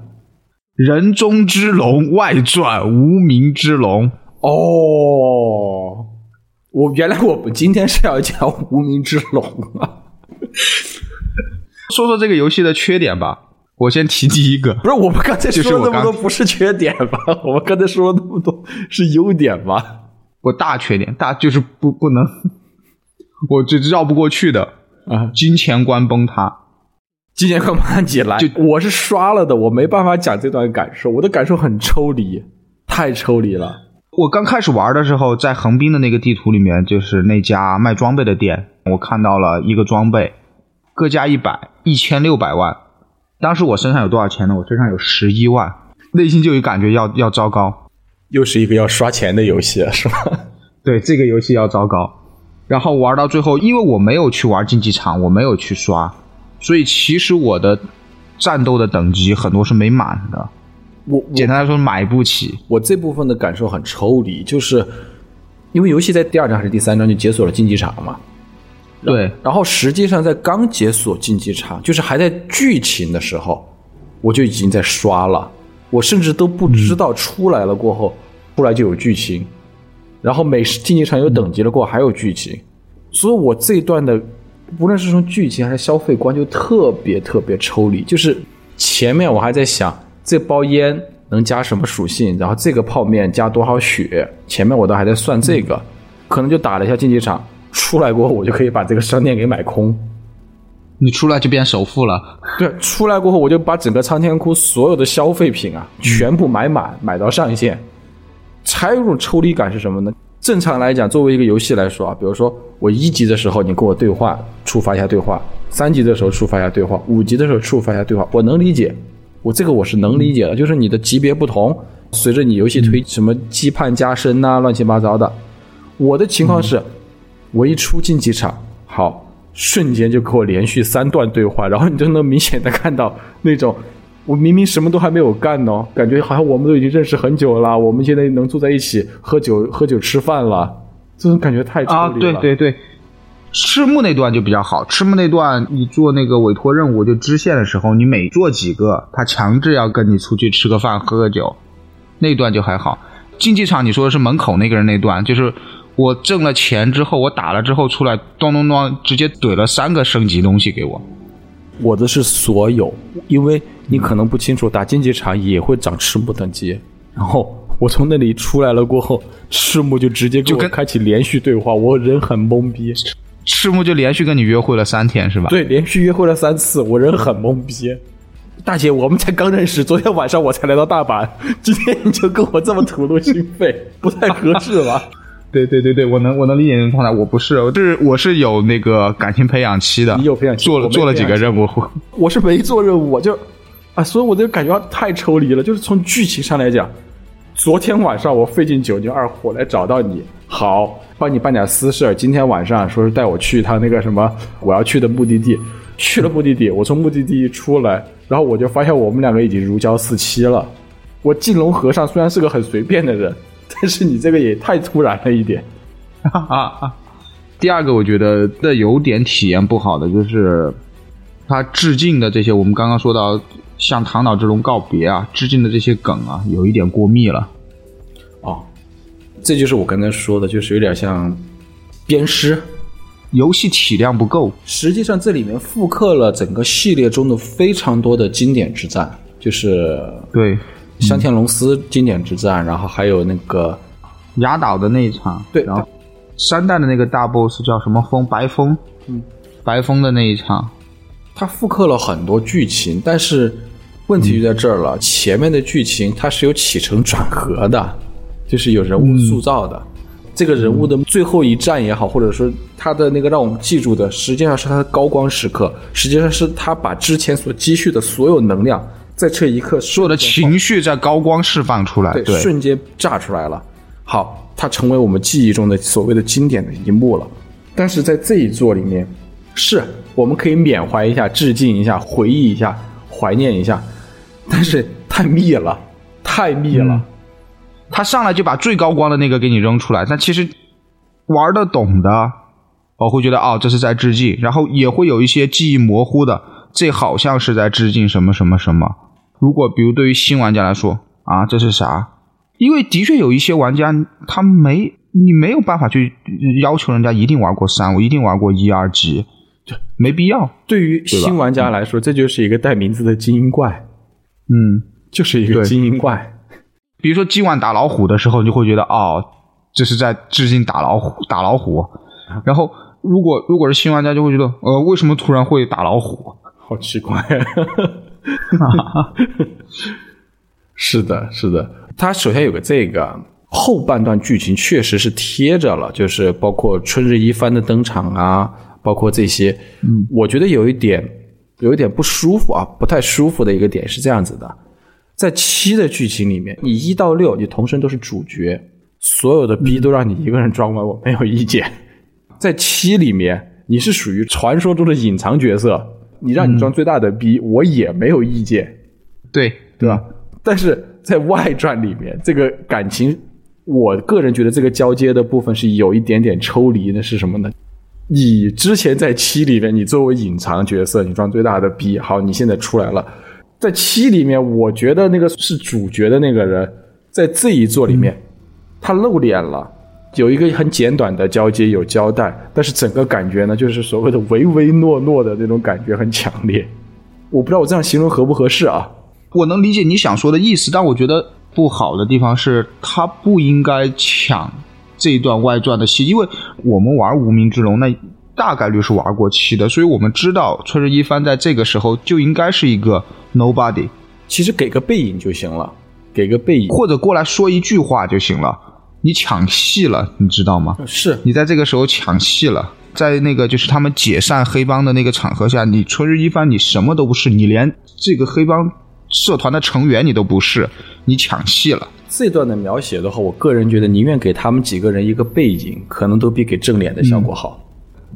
人中之龙外传：无名之龙》。哦，我原来我们今天是要讲《无名之龙》啊，说说这个游戏的缺点吧。我先提第一个，不是我们刚才说了那么多不是缺点吧？我们刚才说了那么多是优点吧？我大缺点，大就是不不能，我这绕不过去的啊，金钱观崩塌。金钱观崩塌起来，就我是刷了的，我没办法讲这段感受，我的感受很抽离，太抽离了。我刚开始玩的时候，在横滨的那个地图里面，就是那家卖装备的店，我看到了一个装备，各加一百，一千六百万。当时我身上有多少钱呢？我身上有十一万，内心就有感觉要要糟糕。又是一个要刷钱的游戏，是吧？对，这个游戏要糟糕。然后玩到最后，因为我没有去玩竞技场，我没有去刷，所以其实我的战斗的等级很多是没满的。我我简单来说，买不起。我这部分的感受很抽离，就是因为游戏在第二章还是第三章就解锁了竞技场嘛。对，然后实际上在刚解锁竞技场，就是还在剧情的时候，我就已经在刷了，我甚至都不知道出来了过后，出来就有剧情，然后每竞技场有等级了过后还有剧情，所以我这一段的无论是从剧情还是消费观就特别特别抽离，就是前面我还在想这包烟能加什么属性，然后这个泡面加多少血，前面我都还在算这个，可能就打了一下竞技场。出来过后，我就可以把这个商店给买空。你出来就变首富了。对，出来过后我就把整个苍天窟所有的消费品啊全部买满，买到上限。才有种抽离感是什么呢？正常来讲，作为一个游戏来说啊，比如说我一级的时候你跟我对话，触发一下对话；三级的时候触发一下对话；五级的时候触发一下对话，我能理解，我这个我是能理解的。就是你的级别不同，随着你游戏推什么羁绊加深呐，乱七八糟的。我的情况是，我一出竞技场，好，瞬间就给我连续三段对话，然后你就能明显的看到那种。我明明什么都还没有干呢，感觉好像我们都已经认识很久了，我们现在能坐在一起喝酒、喝酒吃饭了，这种感觉太抽离了。啊，对对对，赤木那段就比较好。赤木那段，你做那个委托任务就支线的时候，你每做几个，他强制要跟你出去吃个饭、喝个酒，那段就还好。竞技场你说的是门口那个人那段，就是我挣了钱之后，我打了之后出来，咚咚咚，直接怼了三个升级东西给我。我的是所有，因为你可能不清楚，打竞技场也会长赤木等级。然后我从那里出来了过后，赤木就直接跟我开启连续对话，我人很懵逼。赤木就连续跟你约会了三天是吧？对，连续约会了三次，我人很懵逼。大姐，我们才刚认识，昨天晚上我才来到大阪，今天你就跟我这么吐露心扉，不太合适吧？对对对对，我能我能理解你的状态，我不是，我是我是有那个感情培养期的，你有培养期，做了做了几个任务，我是没做任务，我就啊，所以我就感觉太抽离了。就是从剧情上来讲，昨天晚上我费尽九牛二虎来找到你，好帮你办点私事今天晚上说是带我去一趟那个什么我要去的目的地，去了目的地，我从目的地一出来，然后我就发现我们两个已经如胶似漆了。我进龙和尚虽然是个很随便的人。但是你这个也太突然了一点，哈哈。第二个，我觉得这有点体验不好的就是，他致敬的这些，我们刚刚说到向唐岛之龙告别啊，致敬的这些梗啊，有一点过密了。哦，这就是我刚才说的，就是有点像鞭尸，游戏体量不够。实际上，这里面复刻了整个系列中的非常多的经典之战，就是对。香天龙司经典之战，然后还有那个雅岛的那一场，对，然后三代的那个大 boss 叫什么风白风，嗯，白风的那一场，它复刻了很多剧情，但是问题就在这儿了，前面的剧情它是有起承转合的，就是有人物塑造的，这个人物的最后一战也好，或者说他的那个让我们记住的，实际上是他的高光时刻，实际上是他把之前所积蓄的所有能量。在这一刻，所有的情绪在高光释放出来，对，瞬间炸出来了。好，它成为我们记忆中的所谓的经典的一幕了。但是在这一座里面，是我们可以缅怀一下、致敬一下、回忆一下、怀念一下，但是太密了，太密了。他上来就把最高光的那个给你扔出来，但其实玩得懂的，我会觉得哦，这是在致敬，然后也会有一些记忆模糊的。这好像是在致敬什么什么什么。如果比如对于新玩家来说啊，这是啥？因为的确有一些玩家他没你没有办法去要求人家一定玩过三，我一定玩过一二级，对，没必要。对于新玩家来说，这就是一个带名字的精英怪，嗯，就是一个精英怪。比如说今晚打老虎的时候，你就会觉得哦，这是在致敬打老虎，打老虎。然后如果如果是新玩家，就会觉得呃，为什么突然会打老虎？好奇怪，是的，是的。它首先有个这个后半段剧情确实是贴着了，就是包括春日一番的登场啊，包括这些。嗯，我觉得有一点有一点不舒服啊，不太舒服的一个点是这样子的，在七的剧情里面，你一到六你同时都是主角，所有的逼都让你一个人装完，我没有意见。在七里面，你是属于传说中的隐藏角色。你让你装最大的逼，我也没有意见，对对吧？但是在外传里面，这个感情，我个人觉得这个交接的部分是有一点点抽离的，是什么呢？你之前在七里面，你作为隐藏角色，你装最大的逼，好，你现在出来了，在七里面，我觉得那个是主角的那个人，在这一座里面，他露脸了。有一个很简短的交接，有交代，但是整个感觉呢，就是所谓的唯唯诺诺的那种感觉很强烈。我不知道我这样形容合不合适啊？我能理解你想说的意思，但我觉得不好的地方是他不应该抢这一段外传的戏，因为我们玩无名之龙，那大概率是玩过期的，所以我们知道春日一番在这个时候就应该是一个 nobody，其实给个背影就行了，给个背影或者过来说一句话就行了。你抢戏了，你知道吗？是你在这个时候抢戏了，在那个就是他们解散黑帮的那个场合下，你春日一番你什么都不是，你连这个黑帮社团的成员你都不是，你抢戏了。这段的描写的话，我个人觉得宁愿给他们几个人一个背景，可能都比给正脸的效果好。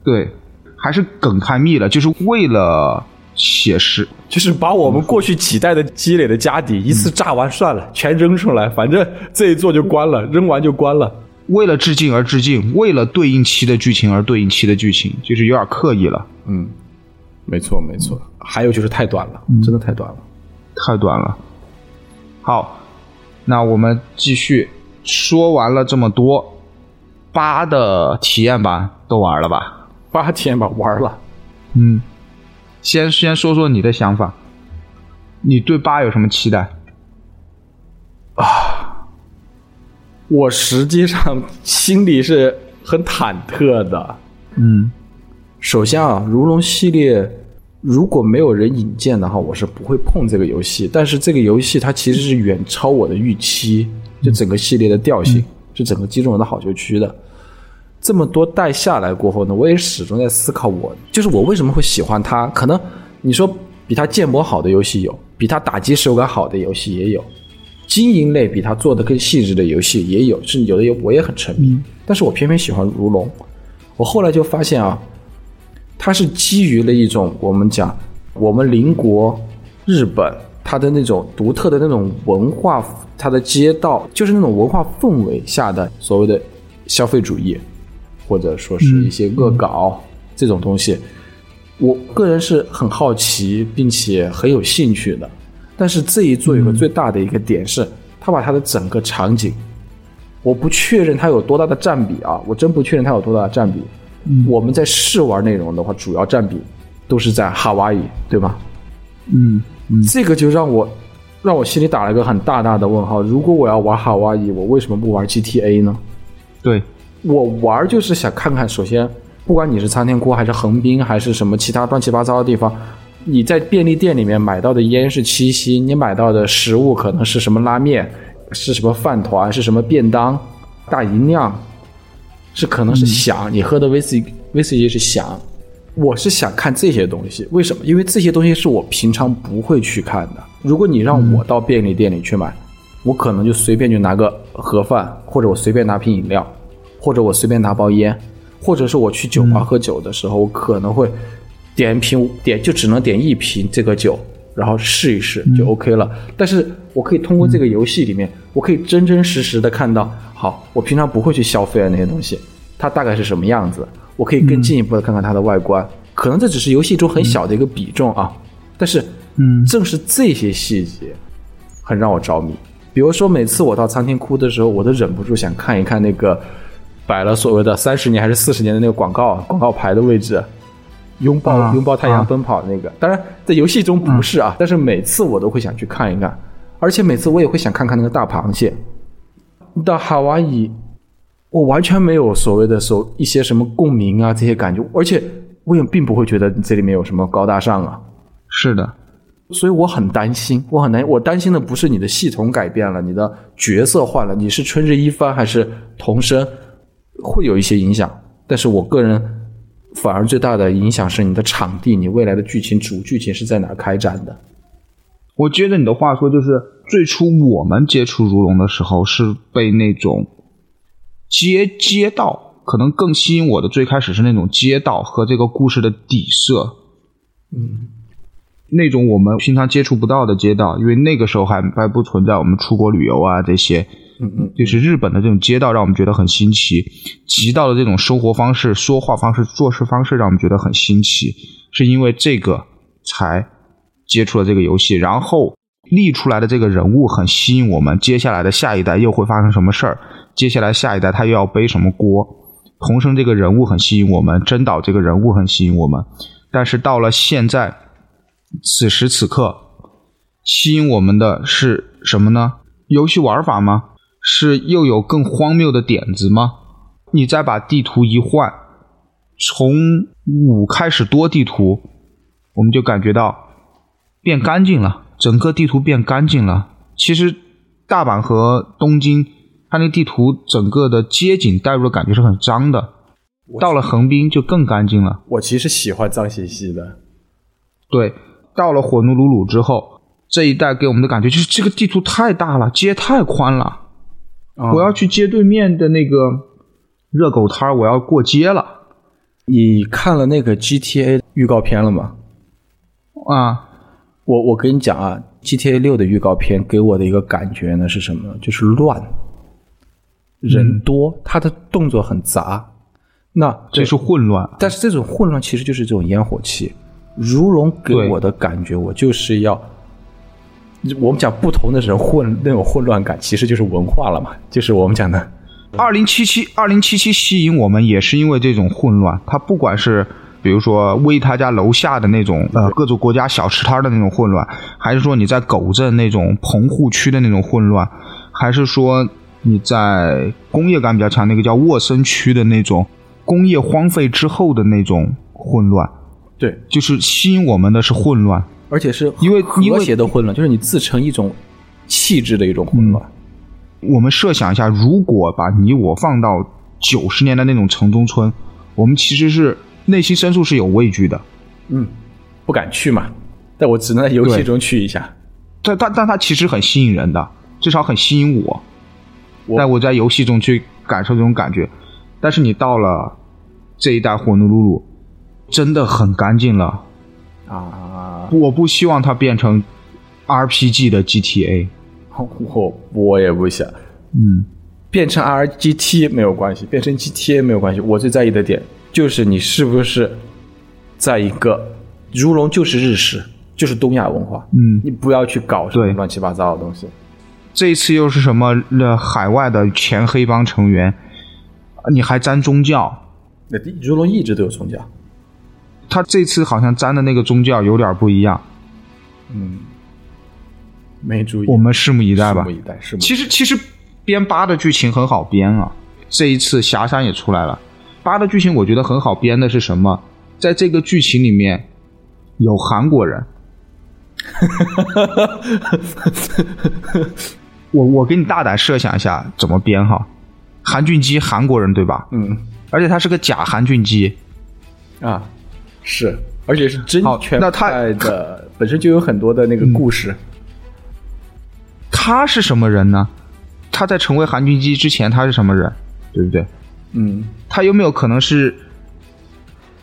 对，还是梗太密了，就是为了写实。就是把我们过去几代的积累的家底一次炸完算了，全扔出来，反正这一座就关了，扔完就关了。为了致敬而致敬，为了对应期的剧情而对应期的剧情，就是有点刻意了，嗯，没错没错。还有就是太短了，真的太短了。太短了。好，那我们继续说完了这么多，八的体验版都玩了吧？八天吧，玩了。嗯，先先说说你的想法，你对八有什么期待？啊我实际上心里是很忐忑的。嗯首先啊，如龙系列如果没有人引荐的话，我是不会碰这个游戏。但是这个游戏它其实是远超我的预期，就整个系列的调性，就整个击中我的好球区的。这么多代下来过后呢，我也始终在思考我，就是我为什么会喜欢它。可能你说比它建模好的游戏有，比它打击手感好的游戏也有，经营类比它做的更细致的游戏也有，甚至有的有我也很沉迷。但是我偏偏喜欢如龙。我后来就发现啊，它是基于了一种我们讲我们邻国日本它的那种独特的那种文化，它的街道就是那种文化氛围下的所谓的消费主义，或者说是一些恶搞、这种东西。我个人是很好奇，并且很有兴趣的。但是这一座有个最大的一个点是，它把他的整个场景，我不确认他有多大的占比啊，我真不确认他有多大的占比。我们在试玩内容的话，主要占比都是在夏威夷，对吗？嗯嗯这个就让我让我心里打了一个很大大的问号。如果我要玩夏威夷，我为什么不玩 GTA 呢？对，我玩就是想看看，首先，不管你是苍天窟还是横滨还是什么其他乱七八糟的地方，你在便利店里面买到的烟是七夕，你买到的食物可能是什么拉面，是什么饭团，是什么便当，大银酿，是可能是响，你喝的威士威士忌是响。我是想看这些东西，为什么？因为这些东西是我平常不会去看的。如果你让我到便利店里去买，我可能就随便就拿个盒饭，或者我随便拿瓶饮料，或者我随便拿包烟，或者是我去酒吧喝酒的时候，我可能会点一瓶点就只能点一瓶这个酒，然后试一试就 OK 了。但是我可以通过这个游戏里面，我可以真真实实的看到，好，我平常不会去消费的那些东西，它大概是什么样子，我可以更进一步的看看它的外观。可能这只是游戏中很小的一个比重啊，但是嗯正是这些细节很让我着迷。比如说，每次我到餐厅哭的时候，我都忍不住想看一看那个摆了所谓的三十年还是四十年的那个广告广告牌的位置，拥抱、啊拥抱太啊阳奔跑的那个。当然，在游戏中不是啊，但是每次我都会想去看一看，而且每次我也会想看看那个大螃蟹。到夏威夷，我完全没有所谓的所一些什么共鸣啊这些感觉，而且我也并不会觉得这里面有什么高大上啊。是的，所以我很担心，我很担，我担心的不是你的系统改变了，你的角色换了，你是春日一番还是童生，会有一些影响。但是我个人反而最大的影响是你的场地，你未来的剧情主剧情是在哪开展的？我接着你的话说，就是最初我们接触如龙的时候，是被那种街街道，可能更吸引我的。最开始是那种街道和这个故事的底色，嗯，那种我们平常接触不到的街道，因为那个时候还还不存在我们出国旅游啊这些，嗯嗯，就是日本的这种街道让我们觉得很新奇，极道的这种生活方式、说话方式、做事方式让我们觉得很新奇，是因为这个才接触了这个游戏，然后立出来的这个人物很吸引我们，接下来的下一代又会发生什么事儿？接下来下一代他又要背什么锅？童生这个人物很吸引我们，真岛这个人物很吸引我们，但是到了现在，此时此刻，吸引我们的是什么呢？游戏玩法吗？是又有更荒谬的点子吗？你再把地图一换，从五开始多地图，我们就感觉到变干净了，整个地图变干净了。其实大阪和东京，它那地图整个的街景带入的感觉是很脏的。到了横滨就更干净了。我其实喜欢脏兮兮的。对，到了火奴鲁鲁之后，这一带给我们的感觉就是这个地图太大了，街太宽了。我要去街对面的那个热狗摊儿，我要过街了。你看了那个 GTA 预告片了吗？啊，我我跟你讲啊，GTA 六的预告片给我的一个感觉呢是什么？就是乱，人多，它的动作很杂。那这是混乱，但是这种混乱其实就是这种烟火气。如龙给我的感觉，我就是要，我们讲不同的人混那种混乱感，其实就是文化了嘛，就是我们讲的。二零七七，二零七七吸引我们也是因为这种混乱。它不管是比如说威他家楼下的那种呃各种国家小吃摊的那种混乱，还是说你在狗镇那种棚户区的那种混乱，还是说你在工业感比较强那个叫沃森区的那种。工业荒废之后的那种混乱，对，就是吸引我们的是混乱，而且是因为和谐的混乱，就是你自成一种气质的一种混乱。我们设想一下，如果把你我放到九十年的那种城中村，我们其实是内心深处是有畏惧的，嗯，不敢去嘛，但我只能在游戏中去一下。但但但它其实很吸引人的，至少很吸引我，但我在游戏中去感受这种感觉。但是你到了这一代火奴鲁鲁，真的很干净了啊！我不希望它变成 RPG 的 GTA，我我也不想。嗯，变成 RGT 没有关系，变成 GTA 没有关系。我最在意的点就是你是不是在一个如龙就是日式，就是东亚文化。嗯，你不要去搞什么乱七八糟的东西。这一次又是什么？那海外的前黑帮成员。你还沾宗教？那如龙一直都有宗教，他这次好像沾的那个宗教有点不一样。嗯，没注意。我们拭目以待吧。拭目以待。是。其实其实编八的剧情很好编啊。这一次霞山也出来了，八的剧情我觉得很好编的是什么？在这个剧情里面有韩国人。我我给你大胆设想一下怎么编哈。韩俊基，韩国人对吧？嗯，而且他是个假韩俊基，啊，是，而且是真全派的，本身就有很多的那个故事。他是什么人呢？他在成为韩军基之前，他是什么人？对不对？嗯，他有没有可能是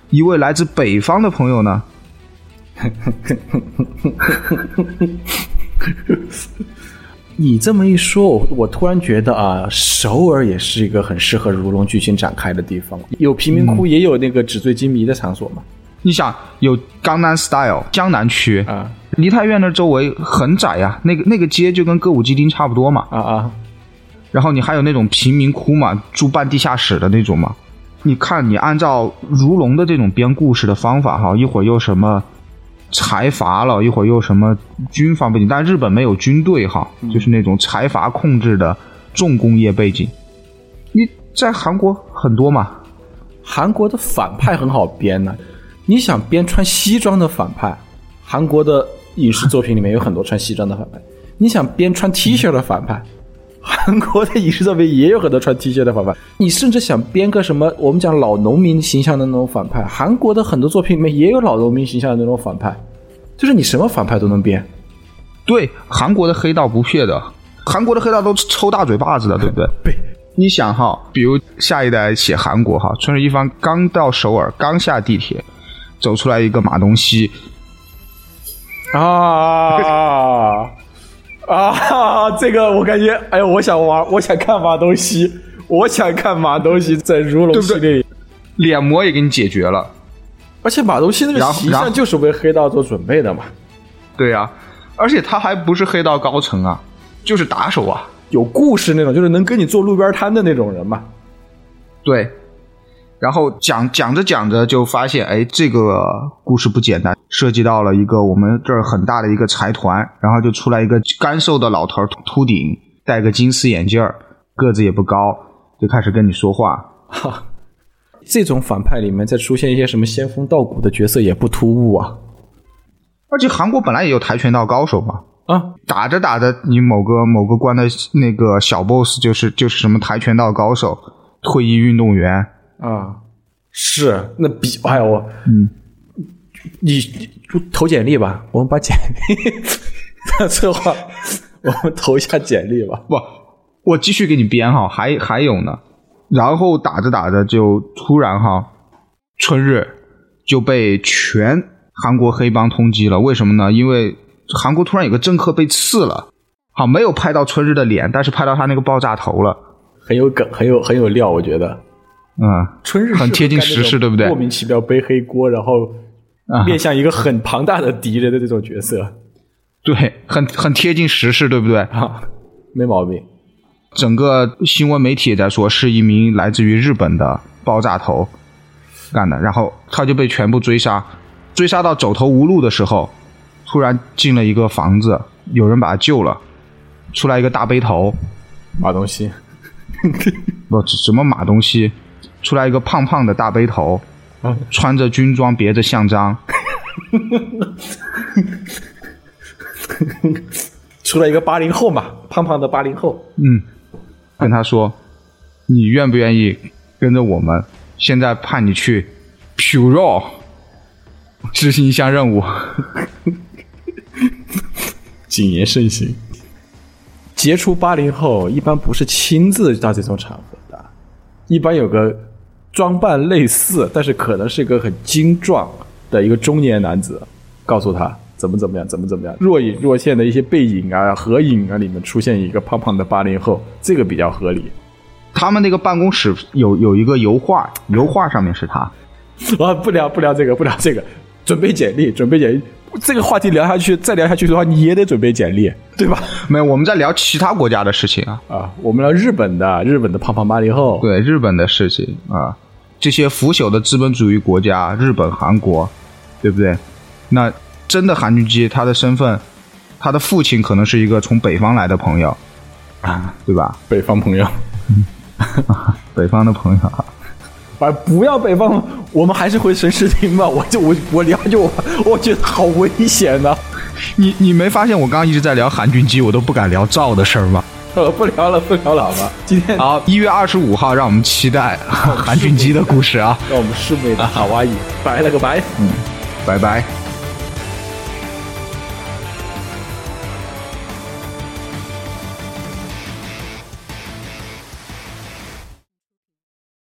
一位来自北方的朋友呢？你这么一说，我我突然觉得啊，首尔也是一个很适合如龙剧情展开的地方。有贫民窟，也有那个纸醉金迷的场所嘛。你想，有江南 style 江南区啊，梨泰院那周围很窄呀，那个那个街就跟歌舞伎町差不多嘛。啊啊，然后你还有那种贫民窟嘛，住半地下室的那种嘛。你看，你按照如龙的这种编故事的方法哈，一会儿又什么。财阀了一会儿又什么军方背景，但日本没有军队哈，就是那种财阀控制的重工业背景。你在韩国很多嘛？韩国的反派很好编呢。你想编穿西装的反派，韩国的影视作品里面有很多穿西装的反派。你想编穿 T 恤的反派，韩国的影视作品也有很多穿 T 恤的反派。你甚至想编个什么我们讲老农民形象的那种反派，韩国的很多作品里面也有老农民形象的那种反派。就是你什么反派都能编，对韩国的黑道不撇的，韩国的黑道都抽大嘴巴子的，对不对？对，你想哈，比如下一代写韩国哈，春日一方刚到首尔，刚下地铁，走出来一个马东锡，啊啊！这个我感觉，哎呦，我想玩，我想看马东锡，我想看马东锡在如龙系列里，脸模也给你解决了。而且马东锡那个形象就是为黑道做准备的嘛，对呀，而且他还不是黑道高层啊，就是打手啊，有故事那种，就是能跟你做路边摊的那种人嘛。对，然后讲讲着讲着就发现，哎，这个故事不简单，涉及到了一个我们这儿很大的一个财团，然后就出来一个干瘦的老头，秃顶，戴个金丝眼镜儿，个子也不高，就开始跟你说话。哈这种反派里面再出现一些什么仙风道骨的角色也不突兀啊。而且韩国本来也有跆拳道高手嘛，啊，打着打着，你某个某个关的那个小 boss 就是就是什么跆拳道高手、退役运动员，啊，是那比哎呀我，嗯，你你投简历吧，我们把简历策划，我们投一下简历吧。不，我继续给你编哈，还还有呢，然后打着打着就突然哈，春日就被全韩国黑帮通缉了，为什么呢？因为韩国突然有个政客被刺了，好没有拍到春日的脸，但是拍到他那个爆炸头了，很有梗，很有很有料，我觉得。嗯，春日很贴近时事对不对？莫名其妙背黑锅，然后啊。面向一个很庞大的敌人的这种角色。对，很很贴近时事，对不对？啊，没毛病。整个新闻媒体也在说是一名来自于日本的爆炸头干的，然后他就被全部追杀，追杀到走投无路的时候，突然进了一个房子，有人把他救了，出来一个大背头，马东锡，不什么马东锡，出来一个胖胖的大背头，啊穿着军装，别着项章，出来一个八零后嘛，胖胖的八零后。嗯，跟他说，你愿不愿意跟着我们？现在派你去 Puro 执行一项任务。谨言慎行。杰出八零后一般不是亲自到这种场合的，一般有个装扮类似，但是可能是一个很精壮的一个中年男子，告诉他怎么怎么样，怎么怎么样。若隐若现的一些背影啊、合影啊里面出现一个胖胖的八零后，这个比较合理。他们那个办公室有有一个油画，油画上面是他。啊，不聊不聊这个，不聊这个，准备简历，准备简历。这个话题聊下去，再聊下去的话，你也得准备简历，对吧？没有，我们在聊其他国家的事情啊，啊，我们聊日本的，日本的胖胖八零后，对日本的事情啊，这些腐朽的资本主义国家，日本、韩国，对不对？那真的韩俊基，他的身份，他的父亲可能是一个从北方来的朋友啊，对吧？北方朋友。北方的朋友，啊，不要北方，我们还是回神视听吧。我就我我聊就我，我觉得好危险呐、你你没发现我刚刚一直在聊韩俊基，我都不敢聊赵的事儿吗？呃，不聊了，不聊了，好吧。今天好，一月二十五号，让我们期待韩俊基的故事啊！让我们拭目以待。好阿姨，拜了个拜。嗯拜拜。